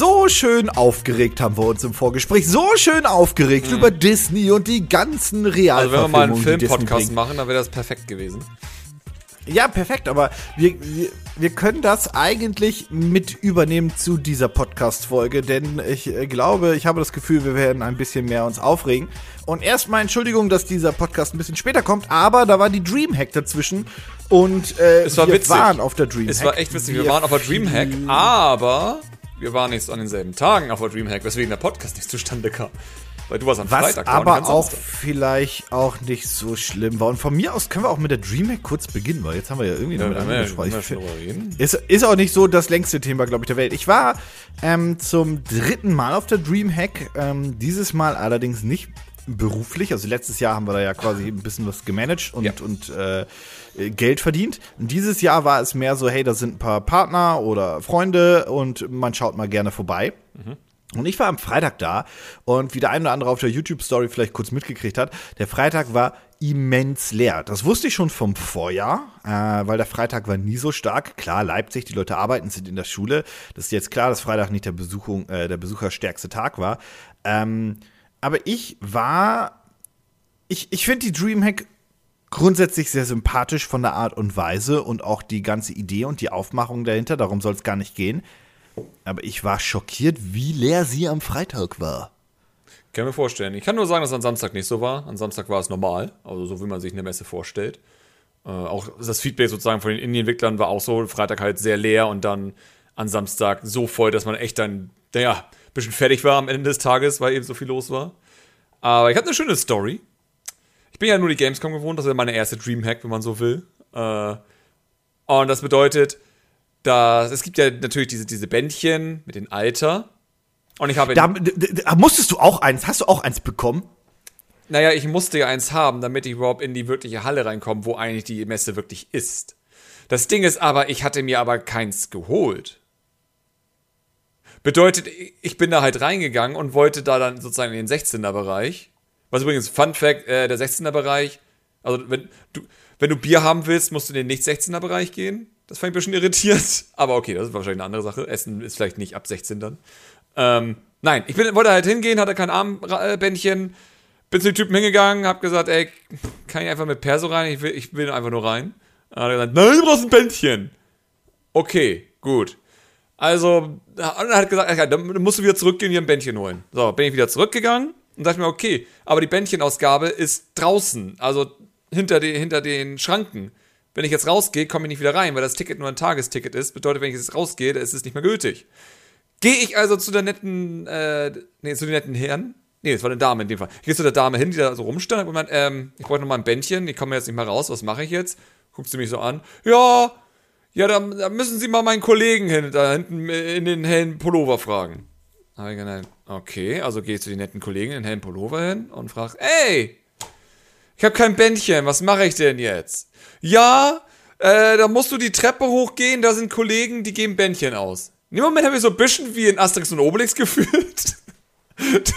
So schön aufgeregt haben wir uns im Vorgespräch. So schön aufgeregt mhm. über Disney und die ganzen Realverfilmungen. Also wenn wir mal einen Film-Podcast machen, dann wäre das perfekt gewesen. Ja, perfekt, aber wir, wir, wir können das eigentlich mit übernehmen zu dieser Podcast-Folge, denn ich äh, glaube, ich habe das Gefühl, wir werden ein bisschen mehr uns aufregen. Und erstmal Entschuldigung, dass dieser Podcast ein bisschen später kommt, aber da war die Dreamhack dazwischen und äh, es war wir witzig. waren auf der Dreamhack. Es war echt witzig, wir, wir waren auf der Dreamhack, aber wir waren nicht an denselben Tagen auf der Dreamhack, weswegen der Podcast nicht zustande kam. Weil du warst am Was Freitag. aber auch vielleicht auch nicht so schlimm war. Und von mir aus können wir auch mit der Dreamhack kurz beginnen, weil jetzt haben wir ja irgendwie ja, damit angesprochen. Ist, ist auch nicht so das längste Thema, glaube ich, der Welt. Ich war ähm, zum dritten Mal auf der Dreamhack. Ähm, dieses Mal allerdings nicht beruflich. Also letztes Jahr haben wir da ja quasi ein bisschen was gemanagt und, ja. und äh, Geld verdient. Dieses Jahr war es mehr so, hey, da sind ein paar Partner oder Freunde und man schaut mal gerne vorbei. Mhm. Und ich war am Freitag da und wie der eine oder andere auf der YouTube-Story vielleicht kurz mitgekriegt hat, der Freitag war immens leer. Das wusste ich schon vom Vorjahr, äh, weil der Freitag war nie so stark. Klar, Leipzig, die Leute arbeiten, sind in der Schule. Das ist jetzt klar, dass Freitag nicht der, Besuchung, äh, der besucherstärkste Tag war. Ähm, aber ich war, ich, ich finde die Dreamhack grundsätzlich sehr sympathisch von der Art und Weise und auch die ganze Idee und die Aufmachung dahinter. Darum soll es gar nicht gehen. Aber ich war schockiert, wie leer sie am Freitag war. Kann mir vorstellen. Ich kann nur sagen, dass es am Samstag nicht so war. Am Samstag war es normal, also so wie man sich eine Messe vorstellt. Äh, auch das Feedback sozusagen von den Indie-Entwicklern war auch so, Freitag halt sehr leer und dann am Samstag so voll, dass man echt dann, naja, ein bisschen fertig war am Ende des Tages, weil eben so viel los war. Aber ich hatte eine schöne Story. Ich bin ja nur die Gamescom gewohnt, das ist ja meine erste Dreamhack, wenn man so will. Äh, und das bedeutet, dass es gibt ja natürlich diese, diese Bändchen mit dem Alter. Und ich habe. Da, da, musstest du auch eins, hast du auch eins bekommen? Naja, ich musste ja eins haben, damit ich überhaupt in die wirkliche Halle reinkomme, wo eigentlich die Messe wirklich ist. Das Ding ist aber, ich hatte mir aber keins geholt. Bedeutet, ich bin da halt reingegangen und wollte da dann sozusagen in den 16er-Bereich. Was übrigens, Fun Fact, äh, der 16er-Bereich, also wenn du, wenn du Bier haben willst, musst du in den Nicht-16er-Bereich gehen. Das fand ich ein bisschen irritiert. Aber okay, das ist wahrscheinlich eine andere Sache. Essen ist vielleicht nicht ab 16 dann. Ähm, nein, ich bin, wollte halt hingehen, hatte kein Armbändchen. Bin zu den Typen hingegangen, hab gesagt, ey, kann ich einfach mit Perso rein? Ich will, ich will einfach nur rein. Dann hat er gesagt, nein, du brauchst ein Bändchen. Okay, gut. Also, und er hat gesagt, dann musst du wieder zurückgehen und hier ein Bändchen holen. So, bin ich wieder zurückgegangen und dachte mir, okay, aber die Bändchenausgabe ist draußen, also hinter, die, hinter den Schranken. Wenn ich jetzt rausgehe, komme ich nicht wieder rein, weil das Ticket nur ein Tagesticket ist. Bedeutet, wenn ich jetzt rausgehe, ist es nicht mehr gültig. Gehe ich also zu der netten, äh, nee, zu den netten Herren. Nee, das war eine Dame in dem Fall. Ich gehe zu der Dame hin, die da so rumstand und gemeint, ähm, ich brauche noch mal ein Bändchen, ich komme jetzt nicht mehr raus, was mache ich jetzt? Guckst du mich so an? Ja, ja, da, da müssen Sie mal meinen Kollegen hin, da hinten in den hellen Pullover fragen. Habe okay, also gehe ich zu den netten Kollegen in hellen Pullover hin und frage, ey, ich habe kein Bändchen, was mache ich denn jetzt? Ja, äh, da musst du die Treppe hochgehen, da sind Kollegen, die geben Bändchen aus. In dem Moment habe ich so ein bisschen wie in Asterix und Obelix gefühlt.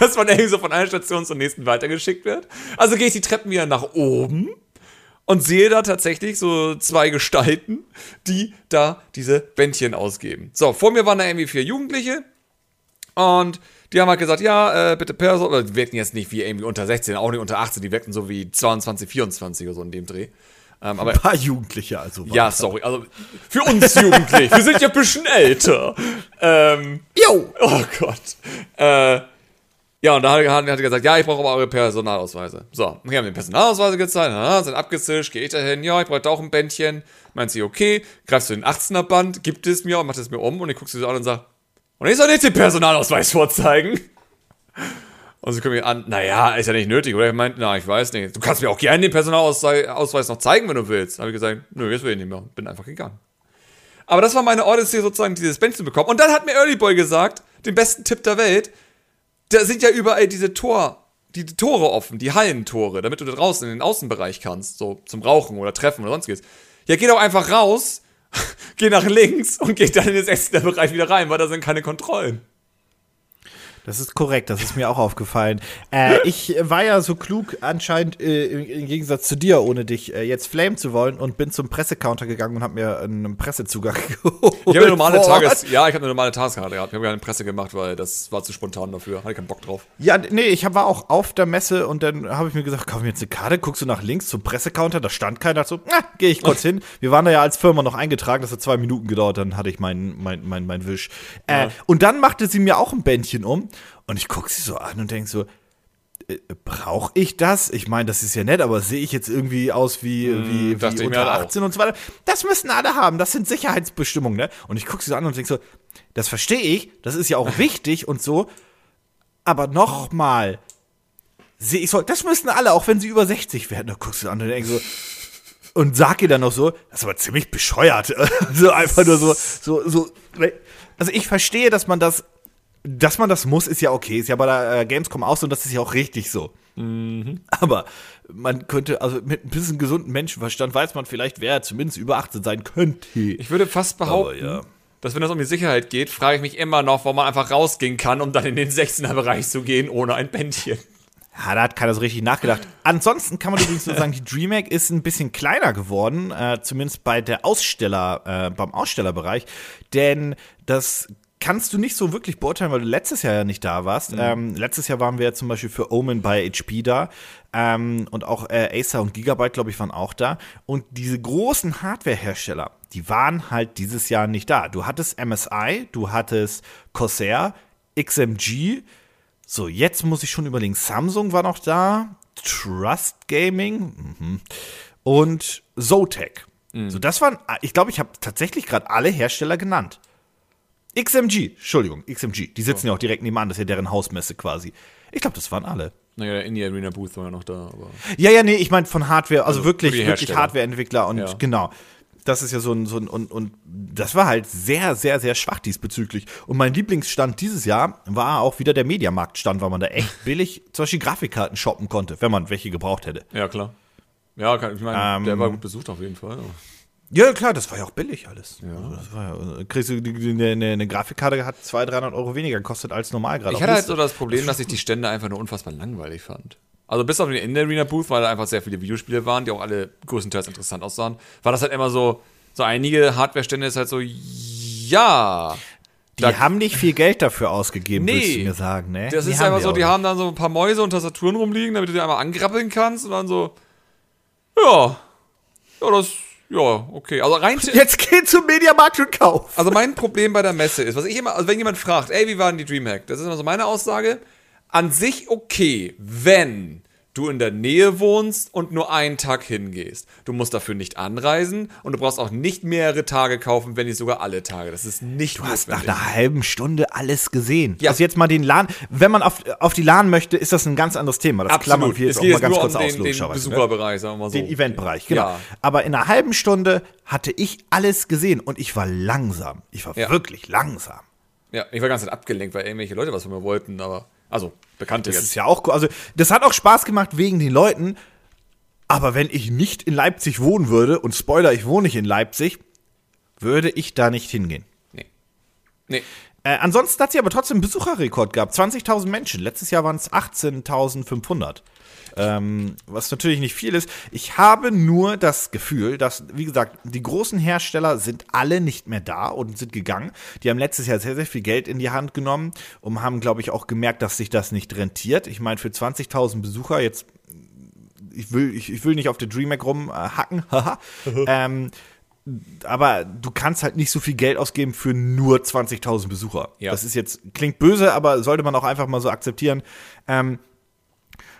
dass man irgendwie so von einer Station zur nächsten weitergeschickt wird. Also gehe ich die Treppen wieder nach oben und sehe da tatsächlich so zwei Gestalten, die da diese Bändchen ausgeben. So, vor mir waren da irgendwie vier Jugendliche und die haben halt gesagt, ja, äh, bitte Person, die wirkten jetzt nicht wie irgendwie unter 16, auch nicht unter 18, die wirkten so wie 22, 24 oder so in dem Dreh. Ähm, aber, ein paar Jugendliche also. Ja, sorry, also für uns Jugendlich, wir sind ja ein bisschen älter. Ähm, jo! Oh Gott. Äh, ja, und da hat, er gesagt, ja, ich brauche aber eure Personalausweise. So, wir haben den Personalausweise gezeigt, na, sind abgezischt, gehe ich dahin, ja, ich brauche auch ein Bändchen. Meint sie, okay, greifst du den 18er Band, gibt es mir und macht es mir um und ich gucke sie so an und sage, und ich soll jetzt den Personalausweis vorzeigen. Und sie gucken mir an, naja, ist ja nicht nötig, oder? Ich meinte, na, ich weiß nicht. Du kannst mir auch gerne den Personalausweis noch zeigen, wenn du willst. Habe ich gesagt, nö, jetzt will ich nicht mehr. Bin einfach gegangen. Aber das war meine Odyssey, sozusagen dieses Band zu bekommen. Und dann hat mir Early Boy gesagt, den besten Tipp der Welt, da sind ja überall diese Tor, die, die Tore offen, die Hallentore, damit du da draußen in den Außenbereich kannst, so zum Rauchen oder Treffen oder sonstiges. Ja, geh doch einfach raus geh nach links und geh dann in den 16. Bereich wieder rein, weil da sind keine Kontrollen. Das ist korrekt, das ist mir auch aufgefallen. Äh, ich war ja so klug anscheinend äh, im, im, Gegensatz zu dir, ohne dich äh, jetzt flamen zu wollen und bin zum Pressecounter gegangen und habe mir einen Pressezugang geholt. Ich habe eine normale Tages ja, ich habe eine normale Tageskarte gehabt. Ich habe keine Presse gemacht, weil das war zu spontan dafür. Hatte keinen Bock drauf. Ja, nee, ich war auch auf der Messe und dann habe ich mir gesagt, kauf mir jetzt eine Karte, guckst du nach links zum Pressecounter, da stand keiner, so, na, gehe ich kurz hin. Wir waren da ja als Firma noch eingetragen, das hat zwei Minuten gedauert, dann hatte ich meinen mein, mein, mein Wisch. Äh, ja. Und dann machte sie mir auch ein Bändchen um und ich gucke sie so an und denke so, äh, brauche ich das? Ich meine, das ist ja nett, aber sehe ich jetzt irgendwie aus wie, mm, wie, wie unter 18 und so weiter? Das müssen alle haben, das sind Sicherheitsbestimmungen, ne? Und ich gucke sie so an und denke so, das verstehe ich, das ist ja auch wichtig und so, aber nochmal, sehe ich so, das müssen alle, auch wenn sie über 60 werden. Da guckst du an und denkst so, und sag ihr dann noch so, das ist aber ziemlich bescheuert. so einfach nur so, so, so. Ne? Also ich verstehe, dass man das dass man das muss, ist ja okay. Ist ja bei der äh, Gamescom auch so und das ist ja auch richtig so. Mhm. Aber man könnte, also mit ein bisschen gesunden Menschenverstand weiß man vielleicht, wer zumindest über 18 sein könnte. Ich würde fast behaupten, ja. dass wenn es um die Sicherheit geht, frage ich mich immer noch, warum man einfach rausgehen kann, um dann in den 16er-Bereich zu gehen, ohne ein Bändchen. Ja, da hat keiner so richtig nachgedacht. Ansonsten kann man übrigens nur sagen, die DreamHack ist ein bisschen kleiner geworden, äh, zumindest bei der Aussteller, äh, beim Ausstellerbereich, denn das kannst du nicht so wirklich beurteilen, weil du letztes Jahr ja nicht da warst. Mhm. Ähm, letztes Jahr waren wir ja zum Beispiel für Omen bei HP da. Ähm, und auch äh, Acer und Gigabyte, glaube ich, waren auch da. Und diese großen Hardware-Hersteller, die waren halt dieses Jahr nicht da. Du hattest MSI, du hattest Corsair, XMG. So, jetzt muss ich schon überlegen. Samsung war noch da, Trust Gaming mhm. und Zotac. Mhm. So, das waren, ich glaube, ich habe tatsächlich gerade alle Hersteller genannt. XMG, Entschuldigung, XMG. Die sitzen oh. ja auch direkt nebenan, das ist ja deren Hausmesse quasi. Ich glaube, das waren alle. Naja, in die Arena Booth war ja noch da. Aber ja, ja, nee, ich meine von Hardware, also, also wirklich, wirklich Hardware-Entwickler und ja. genau. Das ist ja so ein, so ein und, und das war halt sehr, sehr, sehr schwach diesbezüglich. Und mein Lieblingsstand dieses Jahr war auch wieder der Mediamarktstand, weil man da echt billig zum Beispiel Grafikkarten shoppen konnte, wenn man welche gebraucht hätte. Ja, klar. Ja, ich meine, ähm, der war gut besucht auf jeden Fall. Ja, klar, das war ja auch billig alles. Ja. Also das war ja, kriegst du eine, eine, eine Grafikkarte hat 200, 300 Euro weniger gekostet als normal gerade. Ich hatte halt so das Problem, dass ich die Stände einfach nur unfassbar langweilig fand. Also bis auf den in der Arena Booth, weil da einfach sehr viele Videospiele waren, die auch alle größtenteils interessant aussahen, war das halt immer so, so einige Hardware-Stände ist halt so, ja. Die da, haben nicht viel Geld dafür ausgegeben, nee, willst du mir sagen, ne? Das die ist einfach so, die haben dann so ein paar Mäuse und Tastaturen rumliegen, damit du die einmal angrappeln kannst und dann so, ja, ja, das ja, okay. Also rein Jetzt geh zum Mediamarkt und kauf. Also mein Problem bei der Messe ist, was ich immer, also wenn jemand fragt, ey, wie war denn die Dreamhack? Das ist immer so meine Aussage. An sich okay, wenn du in der Nähe wohnst und nur einen Tag hingehst. Du musst dafür nicht anreisen und du brauchst auch nicht mehrere Tage kaufen, wenn nicht sogar alle Tage. Das ist nicht Du hast nach einer halben Stunde alles gesehen. Ja. Also jetzt mal den LAN, wenn man auf, auf die LAN möchte, ist das ein ganz anderes Thema. Das Absolut. klammern wir jetzt auch mal ganz kurz um aus, den, den Besucherbereich, sagen wir mal so. Den Eventbereich, genau. Ja. Aber in einer halben Stunde hatte ich alles gesehen und ich war langsam. Ich war ja. wirklich langsam. Ja, ich war ganz abgelenkt, weil irgendwelche Leute was von mir wollten, aber also, bekannte Das jetzt. ist ja auch, also, das hat auch Spaß gemacht wegen den Leuten. Aber wenn ich nicht in Leipzig wohnen würde, und Spoiler, ich wohne nicht in Leipzig, würde ich da nicht hingehen. Nee. Nee. Äh, ansonsten hat sie aber trotzdem einen Besucherrekord gehabt. 20.000 Menschen. Letztes Jahr waren es 18.500. Ähm, was natürlich nicht viel ist. Ich habe nur das Gefühl, dass, wie gesagt, die großen Hersteller sind alle nicht mehr da und sind gegangen. Die haben letztes Jahr sehr, sehr viel Geld in die Hand genommen und haben, glaube ich, auch gemerkt, dass sich das nicht rentiert. Ich meine, für 20.000 Besucher jetzt ich will, ich, ich will nicht auf der DreamHack rumhacken, ähm, aber du kannst halt nicht so viel Geld ausgeben für nur 20.000 Besucher. Ja. Das ist jetzt, klingt böse, aber sollte man auch einfach mal so akzeptieren. Ähm,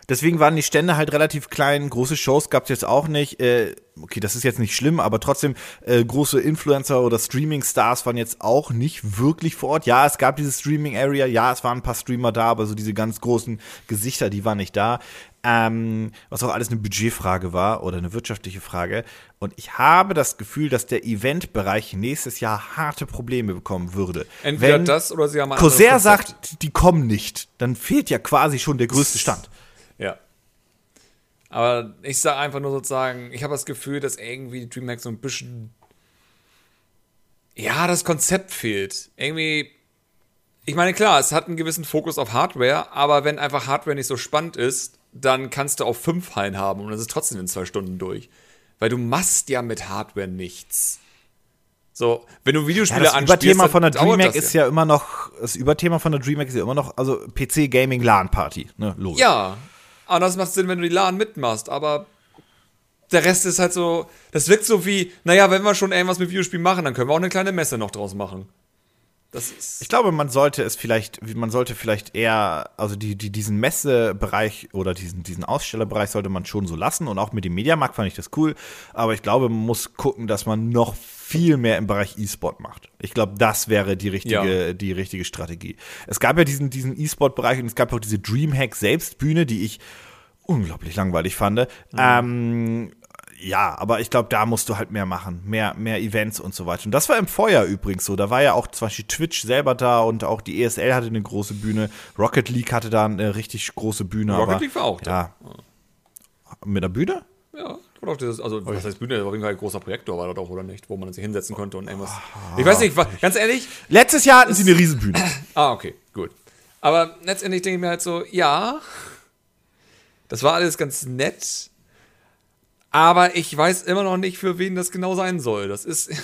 Deswegen waren die Stände halt relativ klein. Große Shows gab es jetzt auch nicht. Äh, okay, das ist jetzt nicht schlimm, aber trotzdem äh, große Influencer oder Streaming-Stars waren jetzt auch nicht wirklich vor Ort. Ja, es gab diese Streaming-Area, ja, es waren ein paar Streamer da, aber so diese ganz großen Gesichter, die waren nicht da. Ähm, was auch alles eine Budgetfrage war oder eine wirtschaftliche Frage. Und ich habe das Gefühl, dass der Eventbereich nächstes Jahr harte Probleme bekommen würde. Entweder Wenn das oder sie haben Corsair sagt, die kommen nicht, dann fehlt ja quasi schon der größte Stand. Ja. Aber ich sage einfach nur sozusagen, ich habe das Gefühl, dass irgendwie die DreamHack so ein bisschen. Ja, das Konzept fehlt. Irgendwie. ich meine, klar, es hat einen gewissen Fokus auf Hardware, aber wenn einfach Hardware nicht so spannend ist, dann kannst du auch fünf Hallen haben und das ist trotzdem in zwei Stunden durch. Weil du machst ja mit Hardware nichts. So, wenn du Videospiele ja, das anspielst, Überthema von der DreamHack ist ja. ja immer noch, das Überthema von der DreamHack ist ja immer noch, also PC Gaming LAN Party, ne, logisch. Ja, aber das macht Sinn, wenn du die LAN mitmachst, aber der Rest ist halt so, das wirkt so wie, naja, wenn wir schon irgendwas mit Videospielen machen, dann können wir auch eine kleine Messe noch draus machen. Ich glaube, man sollte es vielleicht, man sollte vielleicht eher, also die, die, diesen Messebereich oder diesen, diesen Ausstellerbereich sollte man schon so lassen und auch mit dem Mediamarkt fand ich das cool. Aber ich glaube, man muss gucken, dass man noch viel mehr im Bereich E-Sport macht. Ich glaube, das wäre die richtige, ja. die richtige Strategie. Es gab ja diesen, diesen E-Sport-Bereich und es gab auch diese Dreamhack Selbstbühne, die ich unglaublich langweilig fand. Mhm. Ähm, ja, aber ich glaube, da musst du halt mehr machen, mehr, mehr Events und so weiter. Und das war im Vorjahr übrigens so. Da war ja auch zum Beispiel Twitch selber da und auch die ESL hatte eine große Bühne. Rocket League hatte da eine richtig große Bühne. Rocket aber, League war auch da. Ja. Mit der Bühne? Ja, doch dieses, also was heißt Bühne, auf jeden Fall ein großer Projektor war da doch, oder nicht, wo man sich hinsetzen konnte und irgendwas. Ah. Ich weiß nicht, ganz ehrlich. Letztes Jahr hatten sie eine Riesenbühne. ah, okay, gut. Aber letztendlich denke ich mir halt so, ja, das war alles ganz nett, aber ich weiß immer noch nicht, für wen das genau sein soll. Das ist.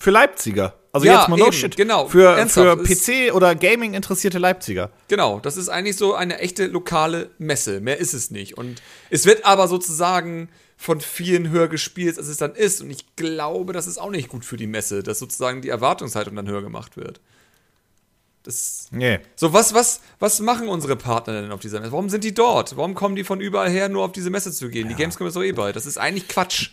Für Leipziger. Also ja, jetzt mal no eben, shit. Genau. Für, für PC oder Gaming interessierte Leipziger. Genau, das ist eigentlich so eine echte lokale Messe. Mehr ist es nicht. Und es wird aber sozusagen von vielen höher gespielt, als es dann ist. Und ich glaube, das ist auch nicht gut für die Messe, dass sozusagen die Erwartungshaltung dann höher gemacht wird. Das, nee. So, was, was, was machen unsere Partner denn auf dieser Messe? Warum sind die dort? Warum kommen die von überall her, nur auf diese Messe zu gehen? Ja. Die Gamescom ist doch eh bald. Das ist eigentlich Quatsch.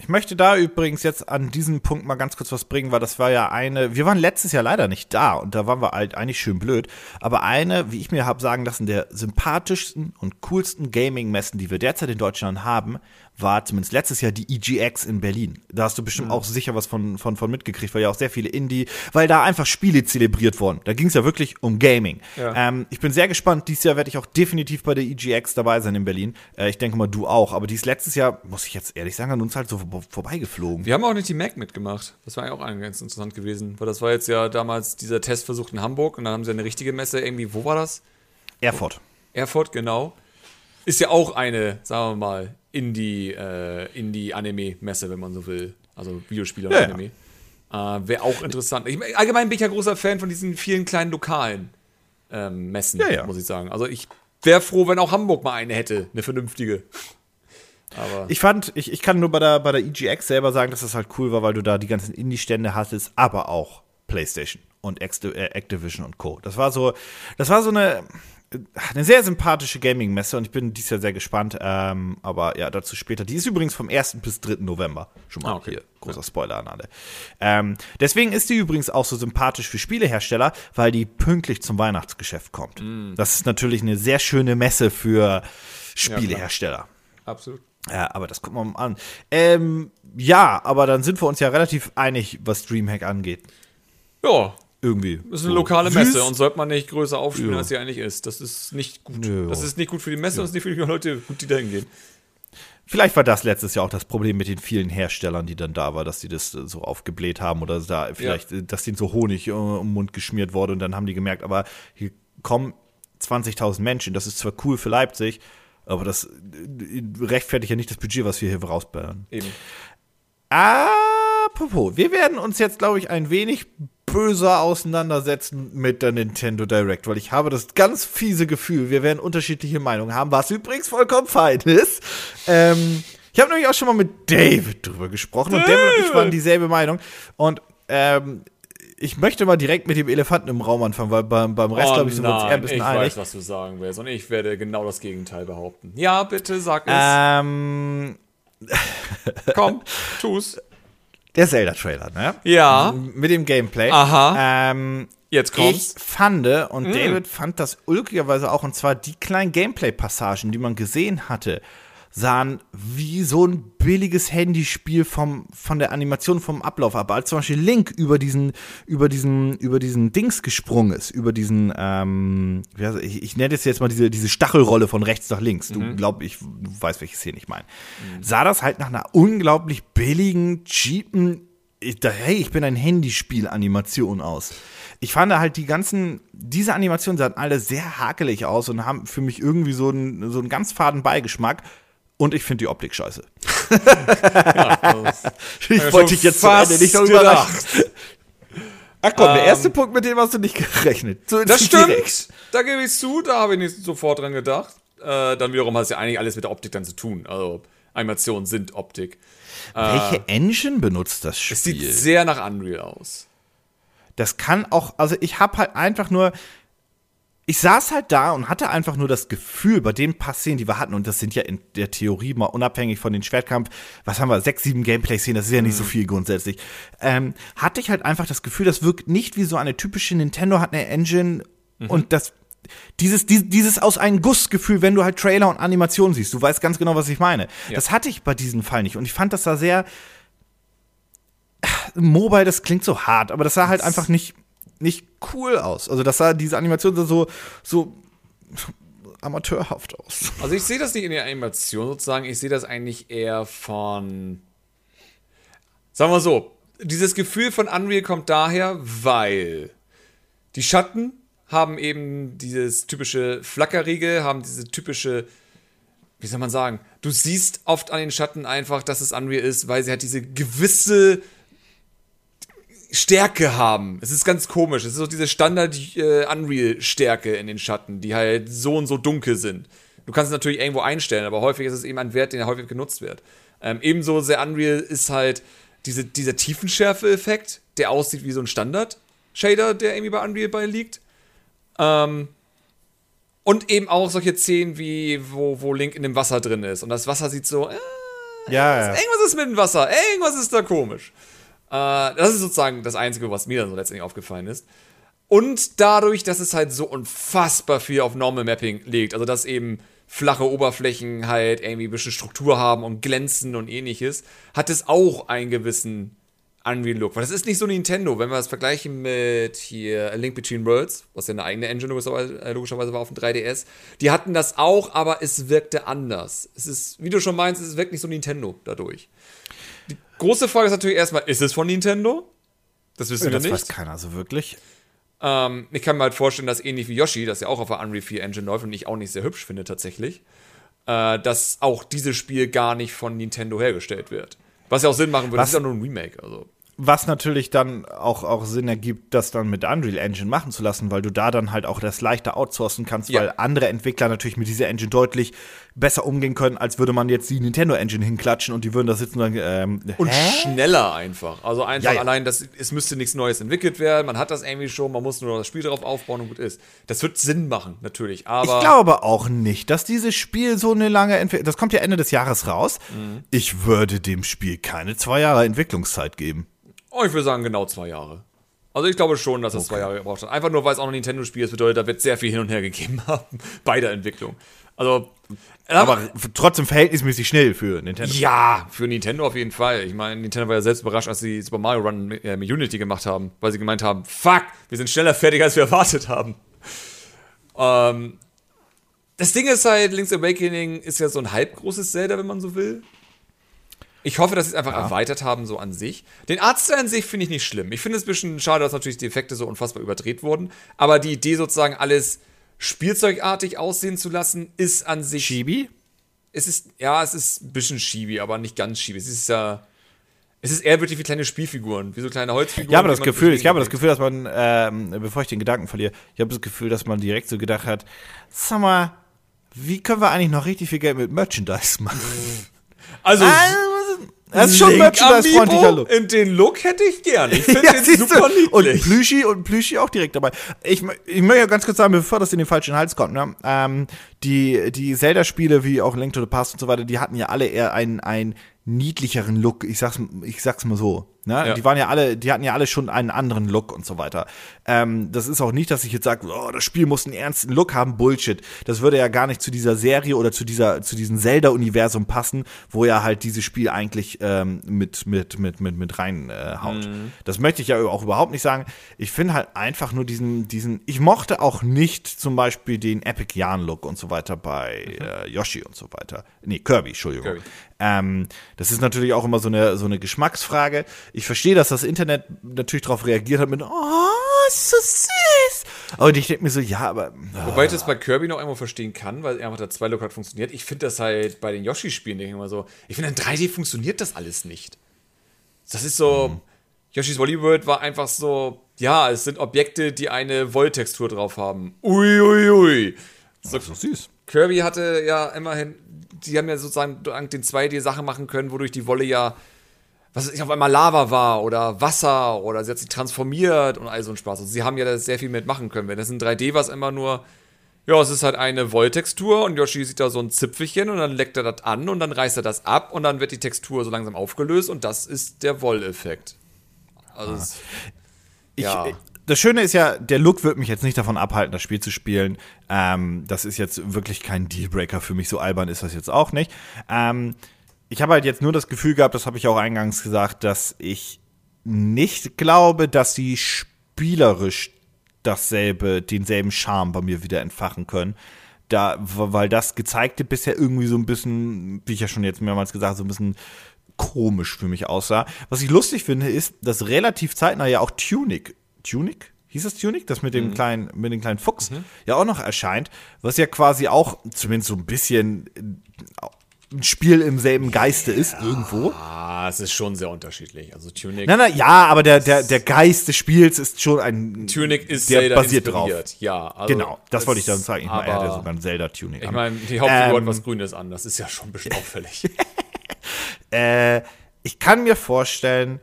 Ich möchte da übrigens jetzt an diesem Punkt mal ganz kurz was bringen, weil das war ja eine, wir waren letztes Jahr leider nicht da und da waren wir halt eigentlich schön blöd, aber eine, wie ich mir habe sagen lassen, der sympathischsten und coolsten Gaming-Messen, die wir derzeit in Deutschland haben, war zumindest letztes Jahr die EGX in Berlin. Da hast du bestimmt mhm. auch sicher was von, von, von mitgekriegt, weil ja auch sehr viele Indie, weil da einfach Spiele zelebriert wurden. Da ging es ja wirklich um Gaming. Ja. Ähm, ich bin sehr gespannt. Dieses Jahr werde ich auch definitiv bei der EGX dabei sein in Berlin. Äh, ich denke mal, du auch. Aber dies letztes Jahr, muss ich jetzt ehrlich sagen, an uns halt so vor, vorbeigeflogen. Wir haben auch nicht die Mac mitgemacht. Das war ja auch ganz interessant gewesen. Weil das war jetzt ja damals dieser Testversuch in Hamburg und dann haben sie eine richtige Messe irgendwie, wo war das? Erfurt. Erfurt, genau. Ist ja auch eine, sagen wir mal, Indie, äh, Indie-Anime-Messe, wenn man so will. Also Videospiele und ja, Anime. Ja. Äh, Wäre auch interessant. Ich, allgemein bin ich ja großer Fan von diesen vielen kleinen lokalen ähm, Messen, ja, muss ich sagen. Also ich wäre froh, wenn auch Hamburg mal eine hätte, eine vernünftige. Aber ich fand, ich, ich kann nur bei der, bei der EGX selber sagen, dass das halt cool war, weil du da die ganzen Indie-Stände hattest, aber auch PlayStation und äh, Activision und Co. Das war so, das war so eine, eine sehr sympathische Gaming-Messe und ich bin dies Jahr sehr gespannt. Ähm, aber ja, dazu später. Die ist übrigens vom 1. bis 3. November. Schon mal ah, okay. hier. Großer Spoiler an alle. Ähm, deswegen ist die übrigens auch so sympathisch für Spielehersteller, weil die pünktlich zum Weihnachtsgeschäft kommt. Mm. Das ist natürlich eine sehr schöne Messe für Spielehersteller. Ja, Absolut. Ja, aber das gucken wir mal an. Ähm, ja, aber dann sind wir uns ja relativ einig, was Dreamhack angeht. Ja, irgendwie. Das ist eine so. lokale Messe Süß. und sollte man nicht größer aufspielen, ja. als sie eigentlich ist. Das ist nicht gut. Ja. Das ist nicht gut für die Messe ja. und ist nicht für die Leute gut, die da hingehen. Vielleicht war das letztes Jahr auch das Problem mit den vielen Herstellern, die dann da waren, dass die das so aufgebläht haben oder da vielleicht, ja. dass denen so Honig äh, um den Mund geschmiert wurde und dann haben die gemerkt, aber hier kommen 20.000 Menschen, das ist zwar cool für Leipzig, aber das äh, rechtfertigt ja nicht das Budget, was wir hier rausballern. Eben. Apropos, wir werden uns jetzt, glaube ich, ein wenig böser auseinandersetzen mit der Nintendo Direct, weil ich habe das ganz fiese Gefühl, wir werden unterschiedliche Meinungen haben, was übrigens vollkommen fein ist. Ähm, ich habe nämlich auch schon mal mit David drüber gesprochen und David und ich waren dieselbe Meinung. Und ähm, ich möchte mal direkt mit dem Elefanten im Raum anfangen, weil beim, beim Rest, oh, glaube ich, sind wir uns eher ein bisschen ich einig. Ich weiß, was du sagen willst und ich werde genau das Gegenteil behaupten. Ja, bitte sag es. Ähm. Komm, tu's. Der Zelda-Trailer, ne? Ja. Mit dem Gameplay. Aha. Ähm, Jetzt kommt's. Ich fand, und mm. David fand das ulkigerweise auch, und zwar die kleinen Gameplay-Passagen, die man gesehen hatte, sahen wie so ein billiges Handyspiel vom, von der Animation vom Ablauf ab. Als zum Beispiel Link über diesen, über diesen, über diesen Dings gesprungen ist, über diesen, ähm, ich, ich nenne es jetzt mal diese, diese Stachelrolle von rechts nach links. Du mhm. glaub, ich, du weißt, welche Szene ich meine. Mhm. Sah das halt nach einer unglaublich billigen, cheapen hey, ich bin ein Handyspiel-Animation aus. Ich fand halt die ganzen, diese Animationen sahen alle sehr hakelig aus und haben für mich irgendwie so einen, so einen ganz faden Beigeschmack. Und ich finde die Optik scheiße. ja, ich wollte dich jetzt fast nicht noch überraschen. Ach komm, der erste ähm, Punkt, mit dem hast du nicht gerechnet. So, das stimmt. Direkt. Da gebe ich zu, da habe ich nicht sofort dran gedacht. Äh, dann wiederum hat es ja eigentlich alles mit der Optik dann zu tun. Also Animationen sind Optik. Welche äh, Engine benutzt das Spiel? Es sieht sehr nach Unreal aus. Das kann auch, also ich habe halt einfach nur, ich saß halt da und hatte einfach nur das Gefühl, bei den paar Szenen, die wir hatten, und das sind ja in der Theorie mal unabhängig von den Schwertkampf, was haben wir, sechs, sieben Gameplay-Szenen, das ist ja nicht mhm. so viel grundsätzlich, ähm, hatte ich halt einfach das Gefühl, das wirkt nicht wie so eine typische Nintendo hat eine Engine mhm. und das dieses, dieses, dieses aus einem Gussgefühl, wenn du halt Trailer und Animationen siehst. Du weißt ganz genau, was ich meine. Ja. Das hatte ich bei diesem Fall nicht. Und ich fand das da sehr. Mobile, das klingt so hart, aber das sah halt einfach nicht, nicht cool aus. Also, das sah, diese Animation sah so, so amateurhaft aus. Also, ich sehe das nicht in der Animation sozusagen. Ich sehe das eigentlich eher von. Sagen wir so, dieses Gefühl von Unreal kommt daher, weil die Schatten haben eben dieses typische Flackerriegel, haben diese typische, wie soll man sagen, du siehst oft an den Schatten einfach, dass es Unreal ist, weil sie halt diese gewisse Stärke haben. Es ist ganz komisch. Es ist so diese Standard-Unreal-Stärke äh, in den Schatten, die halt so und so dunkel sind. Du kannst es natürlich irgendwo einstellen, aber häufig ist es eben ein Wert, den häufig genutzt wird. Ähm, ebenso sehr Unreal ist halt diese, dieser Tiefenschärfe-Effekt, der aussieht wie so ein Standard-Shader, der irgendwie bei Unreal bei liegt. Ähm, und eben auch solche Szenen wie, wo, wo Link in dem Wasser drin ist. Und das Wasser sieht so, äh, ja, ja. irgendwas ist mit dem Wasser, irgendwas ist da komisch. Äh, das ist sozusagen das Einzige, was mir dann so letztendlich aufgefallen ist. Und dadurch, dass es halt so unfassbar viel auf Normal Mapping legt, also dass eben flache Oberflächen halt irgendwie ein bisschen Struktur haben und glänzen und ähnliches, hat es auch einen gewissen Unreal Look. Weil das ist nicht so Nintendo, wenn wir das vergleichen mit hier A Link Between Worlds, was ja eine eigene Engine logischerweise, äh, logischerweise war auf dem 3DS. Die hatten das auch, aber es wirkte anders. Es ist, wie du schon meinst, es wirkt nicht so Nintendo dadurch. Große Frage ist natürlich erstmal, ist es von Nintendo? Das wissen ja, wir das nicht. Das weiß keiner so wirklich. Ähm, ich kann mir halt vorstellen, dass ähnlich wie Yoshi, das ja auch auf der Unreal 4 Engine läuft und ich auch nicht sehr hübsch finde tatsächlich, äh, dass auch dieses Spiel gar nicht von Nintendo hergestellt wird. Was ja auch Sinn machen würde, was, das ist ja nur ein Remake. Also. Was natürlich dann auch, auch Sinn ergibt, das dann mit Unreal Engine machen zu lassen, weil du da dann halt auch das leichter outsourcen kannst, ja. weil andere Entwickler natürlich mit dieser Engine deutlich besser umgehen können, als würde man jetzt die Nintendo Engine hinklatschen und die würden da sitzen und sagen, ähm, Und hä? schneller einfach. Also einfach ja, ja. allein, dass es müsste nichts Neues entwickelt werden, man hat das irgendwie schon, man muss nur das Spiel darauf aufbauen und gut ist. Das wird Sinn machen, natürlich, aber. Ich glaube auch nicht, dass dieses Spiel so eine lange Entwicklung, das kommt ja Ende des Jahres raus. Mhm. Ich würde dem Spiel keine zwei Jahre Entwicklungszeit geben. Oh, ich würde sagen genau zwei Jahre. Also ich glaube schon, dass es okay. zwei Jahre gebraucht hat. Einfach nur, weil es auch ein Nintendo-Spiel ist, bedeutet, da wird sehr viel hin und her gegeben haben bei der Entwicklung. Also aber trotzdem verhältnismäßig schnell für Nintendo. Ja, für Nintendo auf jeden Fall. Ich meine, Nintendo war ja selbst überrascht, als sie Super Mario Run mit, äh, mit Unity gemacht haben, weil sie gemeint haben, fuck, wir sind schneller fertig, als wir erwartet haben. Ähm, das Ding ist halt, Link's Awakening ist ja so ein halbgroßes Zelda, wenn man so will. Ich hoffe, dass sie es einfach ja. erweitert haben, so an sich. Den Artstyle an sich finde ich nicht schlimm. Ich finde es ein bisschen schade, dass natürlich die Effekte so unfassbar überdreht wurden. Aber die Idee sozusagen, alles spielzeugartig aussehen zu lassen, ist an sich. Chibi? Es ist, ja, es ist ein bisschen Chibi, aber nicht ganz Chibi. Es ist ja. Es ist eher wirklich wie kleine Spielfiguren, wie so kleine Holzfiguren. Ja, aber das Gefühl, ich habe das Gefühl, dass man, ähm, bevor ich den Gedanken verliere, ich habe das Gefühl, dass man direkt so gedacht hat, sag mal, wie können wir eigentlich noch richtig viel Geld mit Merchandise machen? Also, also das ist schon merchandise-freundlicher Look. In den Look hätte ich gern. Ich finde ja, den super niedlich. Und Plüschi und Plüschi auch direkt dabei. Ich, ich möchte ja ganz kurz sagen, bevor das in den falschen Hals kommt, ne? Ähm, die, die Zelda-Spiele wie auch Link to the Past und so weiter, die hatten ja alle eher einen, einen niedlicheren Look. Ich sag's, ich sag's mal so. Ne? Ja. Die waren ja alle, die hatten ja alle schon einen anderen Look und so weiter. Ähm, das ist auch nicht, dass ich jetzt sage, oh, das Spiel muss einen ernsten Look haben, Bullshit. Das würde ja gar nicht zu dieser Serie oder zu dieser, zu diesem Zelda-Universum passen, wo ja halt dieses Spiel eigentlich ähm, mit, mit, mit, mit, mit reinhaut. Äh, mhm. Das möchte ich ja auch überhaupt nicht sagen. Ich finde halt einfach nur diesen, diesen, ich mochte auch nicht zum Beispiel den Epic Yarn-Look und so weiter bei mhm. äh, Yoshi und so weiter. Nee, Kirby, Entschuldigung. Kirby. Ähm, das ist natürlich auch immer so eine, so eine Geschmacksfrage. ich verstehe, dass das Internet natürlich darauf reagiert hat mit, oh, ist so süß. Und ich denke mir so, ja, aber. Oh. Wobei ich das bei Kirby noch irgendwo verstehen kann, weil einfach der 2 look halt funktioniert. Ich finde das halt bei den Yoshi-Spielen, denke ich immer so, ich finde in 3D funktioniert das alles nicht. Das ist so, mhm. Yoshi's Woolly World war einfach so, ja, es sind Objekte, die eine Wolltextur drauf haben. Uiuiui. Ui, ui. So, so süß. Kirby hatte ja immerhin, die haben ja sozusagen dank den 2D-Sachen machen können, wodurch die Wolle ja, was weiß ich, auf einmal Lava war oder Wasser oder sie hat sich transformiert und all so ein Spaß. Also sie haben ja da sehr viel mitmachen können. Wenn das in 3D war, es immer nur, ja, es ist halt eine Wolltextur und Yoshi sieht da so ein Zipfelchen und dann leckt er das an und dann reißt er das ab und dann wird die Textur so langsam aufgelöst und das ist der Wolleffekt. Also, ah. ich, ja. Das Schöne ist ja, der Look wird mich jetzt nicht davon abhalten, das Spiel zu spielen. Ähm, das ist jetzt wirklich kein Dealbreaker für mich. So albern ist das jetzt auch nicht. Ähm, ich habe halt jetzt nur das Gefühl gehabt, das habe ich auch eingangs gesagt, dass ich nicht glaube, dass sie spielerisch dasselbe, denselben Charme bei mir wieder entfachen können. Da, weil das gezeigte bisher irgendwie so ein bisschen, wie ich ja schon jetzt mehrmals gesagt, so ein bisschen komisch für mich aussah. Was ich lustig finde, ist, dass relativ zeitnah ja auch Tunic, Tunic? Hieß es Tunic? Das mit dem mhm. kleinen, mit dem kleinen Fuchs mhm. ja auch noch erscheint, was ja quasi auch zumindest so ein bisschen äh, ein Spiel im selben Geiste ist, ja, irgendwo. Ah, es ist schon sehr unterschiedlich. Also Tunic. Nein, nein, ja, aber der, der, der Geist des Spiels ist schon ein. Tunic ist der Zelda basiert drauf. Ja, also genau, das wollte ich dann sagen. Ich meine, er hatte sogar ein Zelda-Tunic. Ich meine, die Hauptfigur ähm, hat was Grünes an, das ist ja schon ein bisschen auffällig. Äh, ich kann mir vorstellen,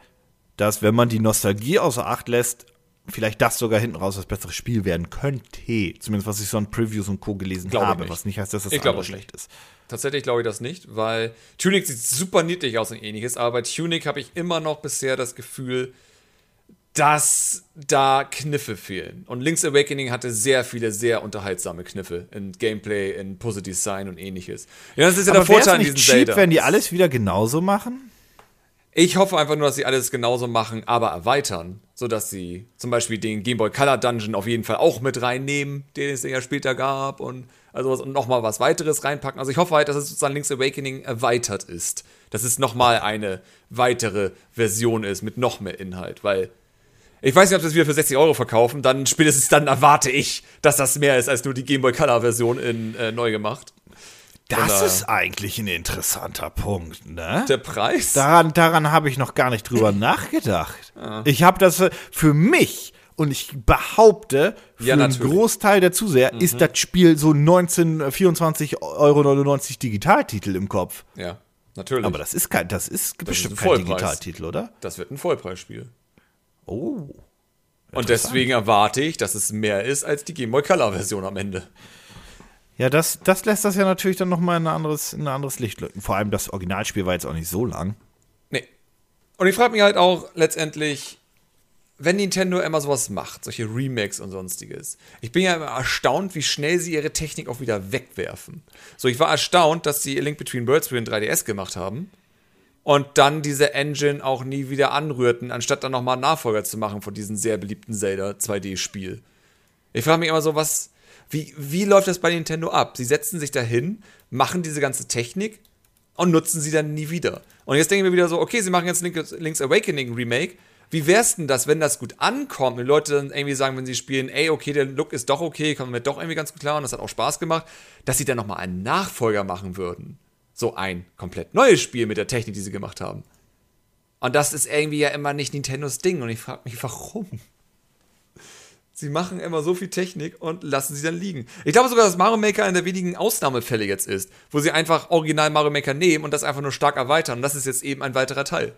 dass wenn man die Nostalgie außer Acht lässt, vielleicht das sogar hinten raus das bessere Spiel werden könnte. Zumindest was ich so an Previews und Co. gelesen glaube habe, was nicht heißt, dass das ich andere schlecht ist. Tatsächlich glaube ich das nicht, weil Tunic sieht super niedlich aus und ähnliches, aber bei Tunic habe ich immer noch bisher das Gefühl, dass da Kniffe fehlen. Und Link's Awakening hatte sehr viele sehr unterhaltsame Kniffe in Gameplay, in Puzzle Design und ähnliches. Ja, das ist ja Aber der Vorteil an diesen cheap, Zelda. wenn die alles wieder genauso machen? Ich hoffe einfach nur, dass sie alles genauso machen, aber erweitern, sodass sie zum Beispiel den Game Boy Color Dungeon auf jeden Fall auch mit reinnehmen, den es ja später gab und also und nochmal was weiteres reinpacken. Also ich hoffe halt, dass es sozusagen Link's Awakening erweitert ist. Dass es nochmal eine weitere Version ist mit noch mehr Inhalt, weil ich weiß nicht, ob das wieder für 60 Euro verkaufen, dann spätestens dann erwarte ich, dass das mehr ist als nur die Game Boy Color Version in äh, neu gemacht. Das ist eigentlich ein interessanter Punkt, ne? Der Preis? Daran, daran habe ich noch gar nicht drüber nachgedacht. Ja. Ich habe das für mich und ich behaupte, für ja, einen Großteil der Zuseher mhm. ist das Spiel so 19, 24,99 Euro Digitaltitel im Kopf. Ja, natürlich. Aber das ist kein, das ist das bestimmt ist kein Digitaltitel, oder? Das wird ein Vollpreisspiel. Oh. Und deswegen erwarte ich, dass es mehr ist als die Game Boy Color Version am Ende. Ja, das, das lässt das ja natürlich dann nochmal in, ein anderes, in ein anderes Licht lücken. Vor allem das Originalspiel war jetzt auch nicht so lang. Nee. Und ich frage mich halt auch letztendlich, wenn Nintendo immer sowas macht, solche Remakes und sonstiges. Ich bin ja immer erstaunt, wie schnell sie ihre Technik auch wieder wegwerfen. So, ich war erstaunt, dass sie Link Between Worlds für den 3DS gemacht haben und dann diese Engine auch nie wieder anrührten, anstatt dann nochmal einen Nachfolger zu machen von diesem sehr beliebten Zelda 2D-Spiel. Ich frage mich immer so, was, wie, wie läuft das bei Nintendo ab? Sie setzen sich dahin, machen diese ganze Technik und nutzen sie dann nie wieder. Und jetzt denken wir wieder so, okay, sie machen jetzt Link's Awakening Remake. Wie wär's denn das, wenn das gut ankommt die Leute dann irgendwie sagen, wenn sie spielen, ey, okay, der Look ist doch okay, kommen wir doch irgendwie ganz gut klar und das hat auch Spaß gemacht, dass sie dann nochmal einen Nachfolger machen würden so ein komplett neues Spiel mit der Technik, die sie gemacht haben. Und das ist irgendwie ja immer nicht Nintendos Ding. Und ich frage mich, warum? Sie machen immer so viel Technik und lassen sie dann liegen. Ich glaube sogar, dass Mario Maker einer der wenigen Ausnahmefälle jetzt ist, wo sie einfach original Mario Maker nehmen und das einfach nur stark erweitern. Und das ist jetzt eben ein weiterer Teil.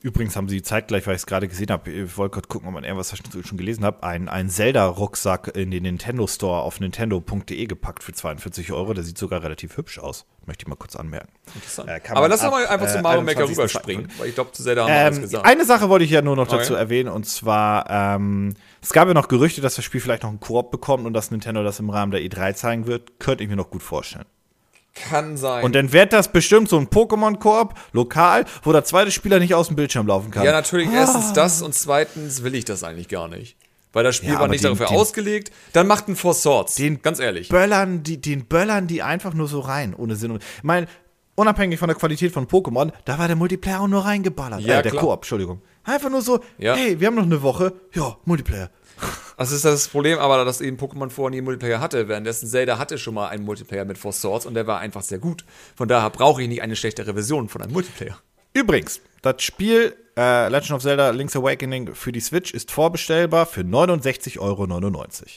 Übrigens haben sie zeitgleich, weil ich es gerade gesehen habe, ich wollte gerade gucken, ob man irgendwas schon gelesen hat, einen, Zelda-Rucksack in den Nintendo Store auf nintendo.de gepackt für 42 Euro. Der sieht sogar relativ hübsch aus. Möchte ich mal kurz anmerken. Interessant. Äh, Aber lass uns mal einfach äh, zu Mario Maker rüberspringen, weil ich glaube, zu Zelda haben wir ähm, alles gesagt. Eine Sache wollte ich ja nur noch dazu okay. erwähnen und zwar, ähm, es gab ja noch Gerüchte, dass das Spiel vielleicht noch einen Koop bekommt und dass Nintendo das im Rahmen der E3 zeigen wird. Könnte ich mir noch gut vorstellen. Kann sein. Und dann wird das bestimmt so ein Pokémon-Koop, lokal, wo der zweite Spieler nicht aus dem Bildschirm laufen kann. Ja, natürlich. Ah. Erstens das und zweitens will ich das eigentlich gar nicht. Weil das Spiel ja, war nicht den, dafür den, ausgelegt. Dann macht ein Four Swords. Den ganz ehrlich. Böllern, die, den Böllern die einfach nur so rein, ohne Sinn. Und, ich meine, unabhängig von der Qualität von Pokémon, da war der Multiplayer auch nur reingeballert. Ja, äh, der Koop, Entschuldigung. Einfach nur so, ja. hey, wir haben noch eine Woche, ja, Multiplayer. Das ist das Problem, aber dass eben Pokémon vorher nie Multiplayer hatte, währenddessen Zelda hatte schon mal einen Multiplayer mit Four Swords und der war einfach sehr gut. Von daher brauche ich nicht eine schlechtere Version von einem Multiplayer. Übrigens, das Spiel äh, Legend of Zelda Link's Awakening für die Switch ist vorbestellbar für 69,99 Euro.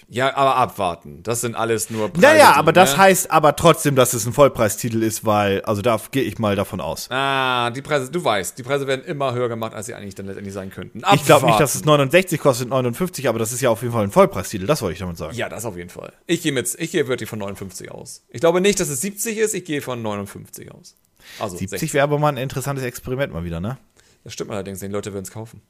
Ja, aber abwarten. Das sind alles nur Preise. Naja, aber das ne? heißt aber trotzdem, dass es ein Vollpreistitel ist, weil, also da gehe ich mal davon aus. Ah, die Preise, du weißt, die Preise werden immer höher gemacht, als sie eigentlich dann letztendlich sein könnten. Abwarten. Ich glaube nicht, dass es 69 kostet, 59, aber das ist ja auf jeden Fall ein Vollpreistitel, das wollte ich damit sagen. Ja, das auf jeden Fall. Ich gehe mit, ich gehe wirklich von 59 aus. Ich glaube nicht, dass es 70 ist, ich gehe von 59 aus. Also 70 wäre aber mal ein interessantes Experiment mal wieder, ne? Das stimmt allerdings, die Leute würden es kaufen.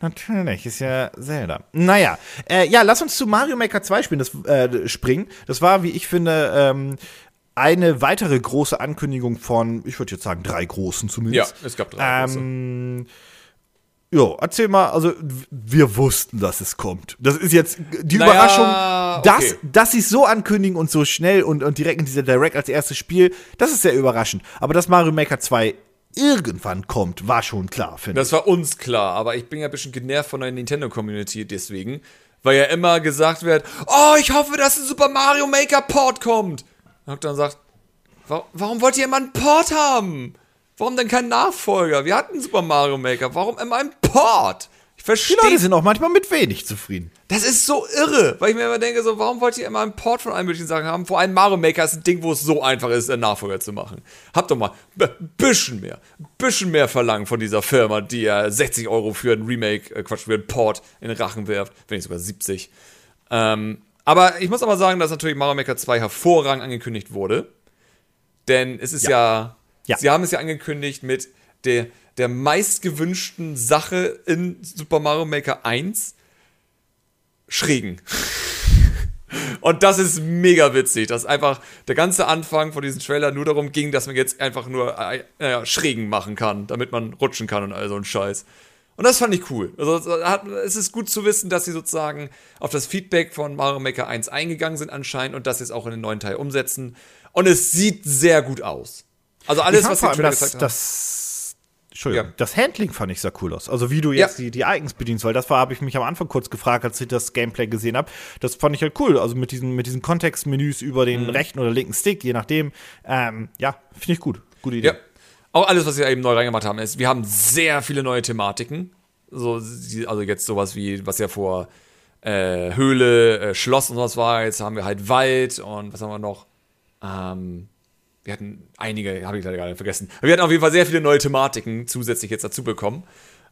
Natürlich, ist ja Zelda. Naja, äh, ja, lass uns zu Mario Maker 2 spielen, das, äh, springen. Das war, wie ich finde, ähm, eine weitere große Ankündigung von, ich würde jetzt sagen, drei großen zumindest. Ja, es gab drei ähm, große. Jo, erzähl mal, also wir wussten, dass es kommt. Das ist jetzt die naja, Überraschung, dass, okay. dass sie es so ankündigen und so schnell und, und direkt in dieser Direct als erstes Spiel, das ist sehr überraschend. Aber dass Mario Maker 2 irgendwann kommt, war schon klar, finde ich. Das war uns klar, aber ich bin ja ein bisschen genervt von der Nintendo-Community deswegen, weil ja immer gesagt wird, oh, ich hoffe, dass ein Super Mario Maker Port kommt. Und dann sagt, warum wollt ihr immer einen Port haben? Warum denn kein Nachfolger? Wir hatten Super Mario Maker, warum immer ein Port? Verstehe. Die Leute sind auch manchmal mit wenig zufrieden. Das ist so irre, weil ich mir immer denke, so, warum wollt ihr immer einen Port von allen möglichen Sachen haben? Vor allem Mario Maker ist ein Ding, wo es so einfach ist, einen Nachfolger zu machen. Habt doch mal ein bisschen mehr, bisschen mehr verlangen von dieser Firma, die ja 60 Euro für ein Remake, äh, Quatsch, für einen Port in den Rachen wirft, wenn nicht sogar 70. Ähm, aber ich muss aber sagen, dass natürlich Mario Maker 2 hervorragend angekündigt wurde. Denn es ist ja, ja, ja. sie haben es ja angekündigt mit der der meistgewünschten Sache in Super Mario Maker 1 Schrägen. Und das ist mega witzig, dass einfach der ganze Anfang von diesem Trailer nur darum ging, dass man jetzt einfach nur äh, äh, Schrägen machen kann, damit man rutschen kann und all so ein Scheiß. Und das fand ich cool. Also es ist gut zu wissen, dass sie sozusagen auf das Feedback von Mario Maker 1 eingegangen sind anscheinend und das jetzt auch in den neuen Teil umsetzen. Und es sieht sehr gut aus. Also alles, was sie das, gesagt haben. Das Entschuldigung, ja. das Handling fand ich sehr cool aus. Also wie du jetzt ja. die, die Icons bedienst, weil das war, habe ich mich am Anfang kurz gefragt, als ich das Gameplay gesehen habe. Das fand ich halt cool. Also mit diesen, mit diesen Kontextmenüs über den mhm. rechten oder linken Stick, je nachdem. Ähm, ja, finde ich gut. Gute Idee. Ja. Auch alles, was wir eben neu reingemacht haben, ist, wir haben sehr viele neue Thematiken. So, also jetzt sowas wie, was ja vor äh, Höhle, äh, Schloss und sowas war. Jetzt haben wir halt Wald und was haben wir noch? Ähm, wir hatten einige, habe ich leider gerade vergessen. Aber wir hatten auf jeden Fall sehr viele neue Thematiken zusätzlich jetzt dazu bekommen.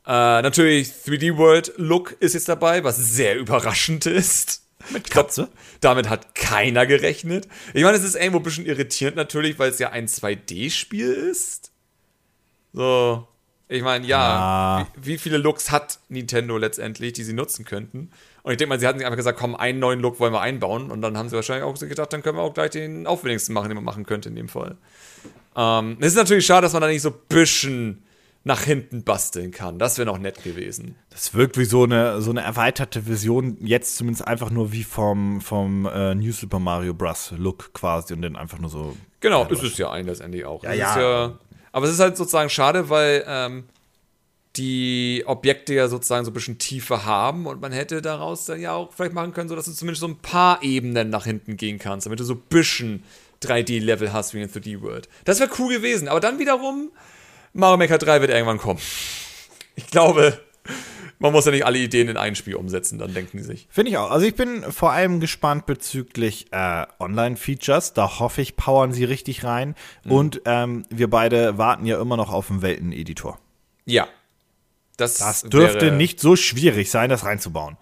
Äh, natürlich 3D World Look ist jetzt dabei, was sehr überraschend ist. Mit Katze? Glaub, damit hat keiner gerechnet. Ich meine, es ist irgendwo ein bisschen irritierend natürlich, weil es ja ein 2D-Spiel ist. So, ich meine, ja, ah. wie, wie, viele Looks hat Nintendo letztendlich, die sie nutzen könnten? Und ich denke mal, sie hatten sich einfach gesagt, komm, einen neuen Look wollen wir einbauen. Und dann haben sie wahrscheinlich auch gedacht, dann können wir auch gleich den aufwendigsten machen, den man machen könnte in dem Fall. Ähm, es ist natürlich schade, dass man da nicht so ein bisschen nach hinten basteln kann. Das wäre noch nett gewesen. Das wirkt wie so eine, so eine erweiterte Version, jetzt zumindest einfach nur wie vom, vom äh, New Super Mario Bros. Look quasi und dann einfach nur so. Genau, ist es ja ein letztendlich auch. Ja, ja. ja. Aber es ist halt sozusagen schade, weil ähm, die Objekte ja sozusagen so ein bisschen Tiefe haben und man hätte daraus dann ja auch vielleicht machen können, so dass du zumindest so ein paar Ebenen nach hinten gehen kannst, damit du so ein bisschen 3D-Level hast wie in 3D World. Das wäre cool gewesen, aber dann wiederum, Mario Maker 3 wird irgendwann kommen. Ich glaube, man muss ja nicht alle Ideen in ein Spiel umsetzen, dann denken die sich. Finde ich auch. Also ich bin vor allem gespannt bezüglich äh, Online-Features. Da hoffe ich, powern sie richtig rein. Mhm. Und ähm, wir beide warten ja immer noch auf einen Welten-Editor. Ja, das, das dürfte nicht so schwierig sein, das reinzubauen.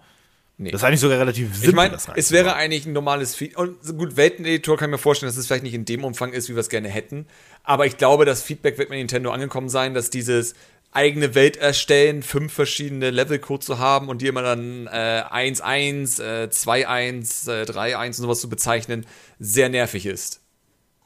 Nee. Das ist eigentlich sogar relativ simpel. Ich meine, es wäre eigentlich ein normales Feed. Und gut, Welteneditor kann ich mir vorstellen, dass es vielleicht nicht in dem Umfang ist, wie wir es gerne hätten. Aber ich glaube, das Feedback wird mit Nintendo angekommen sein, dass dieses eigene Welt erstellen, fünf verschiedene Levelcode zu haben und die immer dann äh, 1-1, äh, 2-1, äh, 3-1 und sowas zu bezeichnen, sehr nervig ist.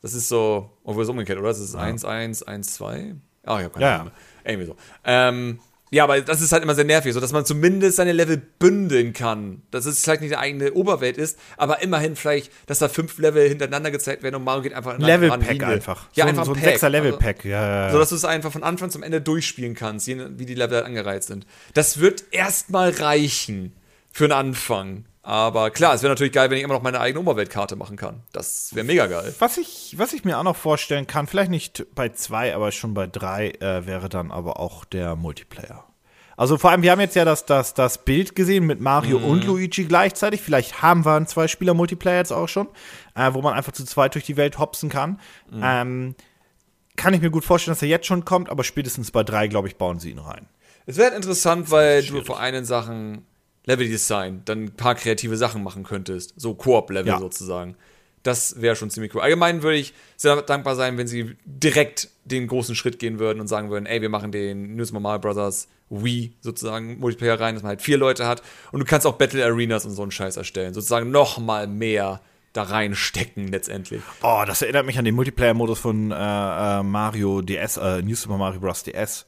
Das ist so, obwohl es umgekehrt, oder? Das ist 1-1, 1-2. Ah, ich habe keine ja, Ahnung. Irgendwie so. Ähm, Ja, aber das ist halt immer sehr nervig, so dass man zumindest seine Level bündeln kann. Dass es vielleicht nicht eine eigene Oberwelt ist, aber immerhin vielleicht, dass da fünf Level hintereinander gezeigt werden und Mario geht einfach in Level Pack einfach. Ja, so, einfach so ein sechser Level Pack, also, ja, ja. So dass du es einfach von Anfang zum Ende durchspielen kannst, wie die Level halt angereizt sind. Das wird erstmal reichen für einen Anfang. Aber klar, es wäre natürlich geil, wenn ich immer noch meine eigene Oberweltkarte machen kann. Das wäre mega geil. Was ich, was ich mir auch noch vorstellen kann, vielleicht nicht bei zwei, aber schon bei drei, äh, wäre dann aber auch der Multiplayer. Also vor allem, wir haben jetzt ja das, das, das Bild gesehen mit Mario mhm. und Luigi gleichzeitig. Vielleicht haben wir einen Zwei-Spieler-Multiplayer jetzt auch schon, äh, wo man einfach zu zweit durch die Welt hopsen kann. Mhm. Ähm, kann ich mir gut vorstellen, dass er jetzt schon kommt, aber spätestens bei drei, glaube ich, bauen sie ihn rein. Es wäre interessant, weil du vor einen Sachen Level-Design dann ein paar kreative Sachen machen könntest. So Koop-Level ja. sozusagen. Das wäre schon ziemlich cool. Allgemein würde ich sehr dankbar sein, wenn sie direkt den großen Schritt gehen würden und sagen würden, ey, wir machen den News Normal Brothers Wii sozusagen Multiplayer rein, dass man halt vier Leute hat und du kannst auch Battle Arenas und so einen Scheiß erstellen. Sozusagen noch mal mehr da reinstecken letztendlich. Oh, das erinnert mich an den Multiplayer-Modus von äh, äh Mario DS, äh, New Super Mario Bros. DS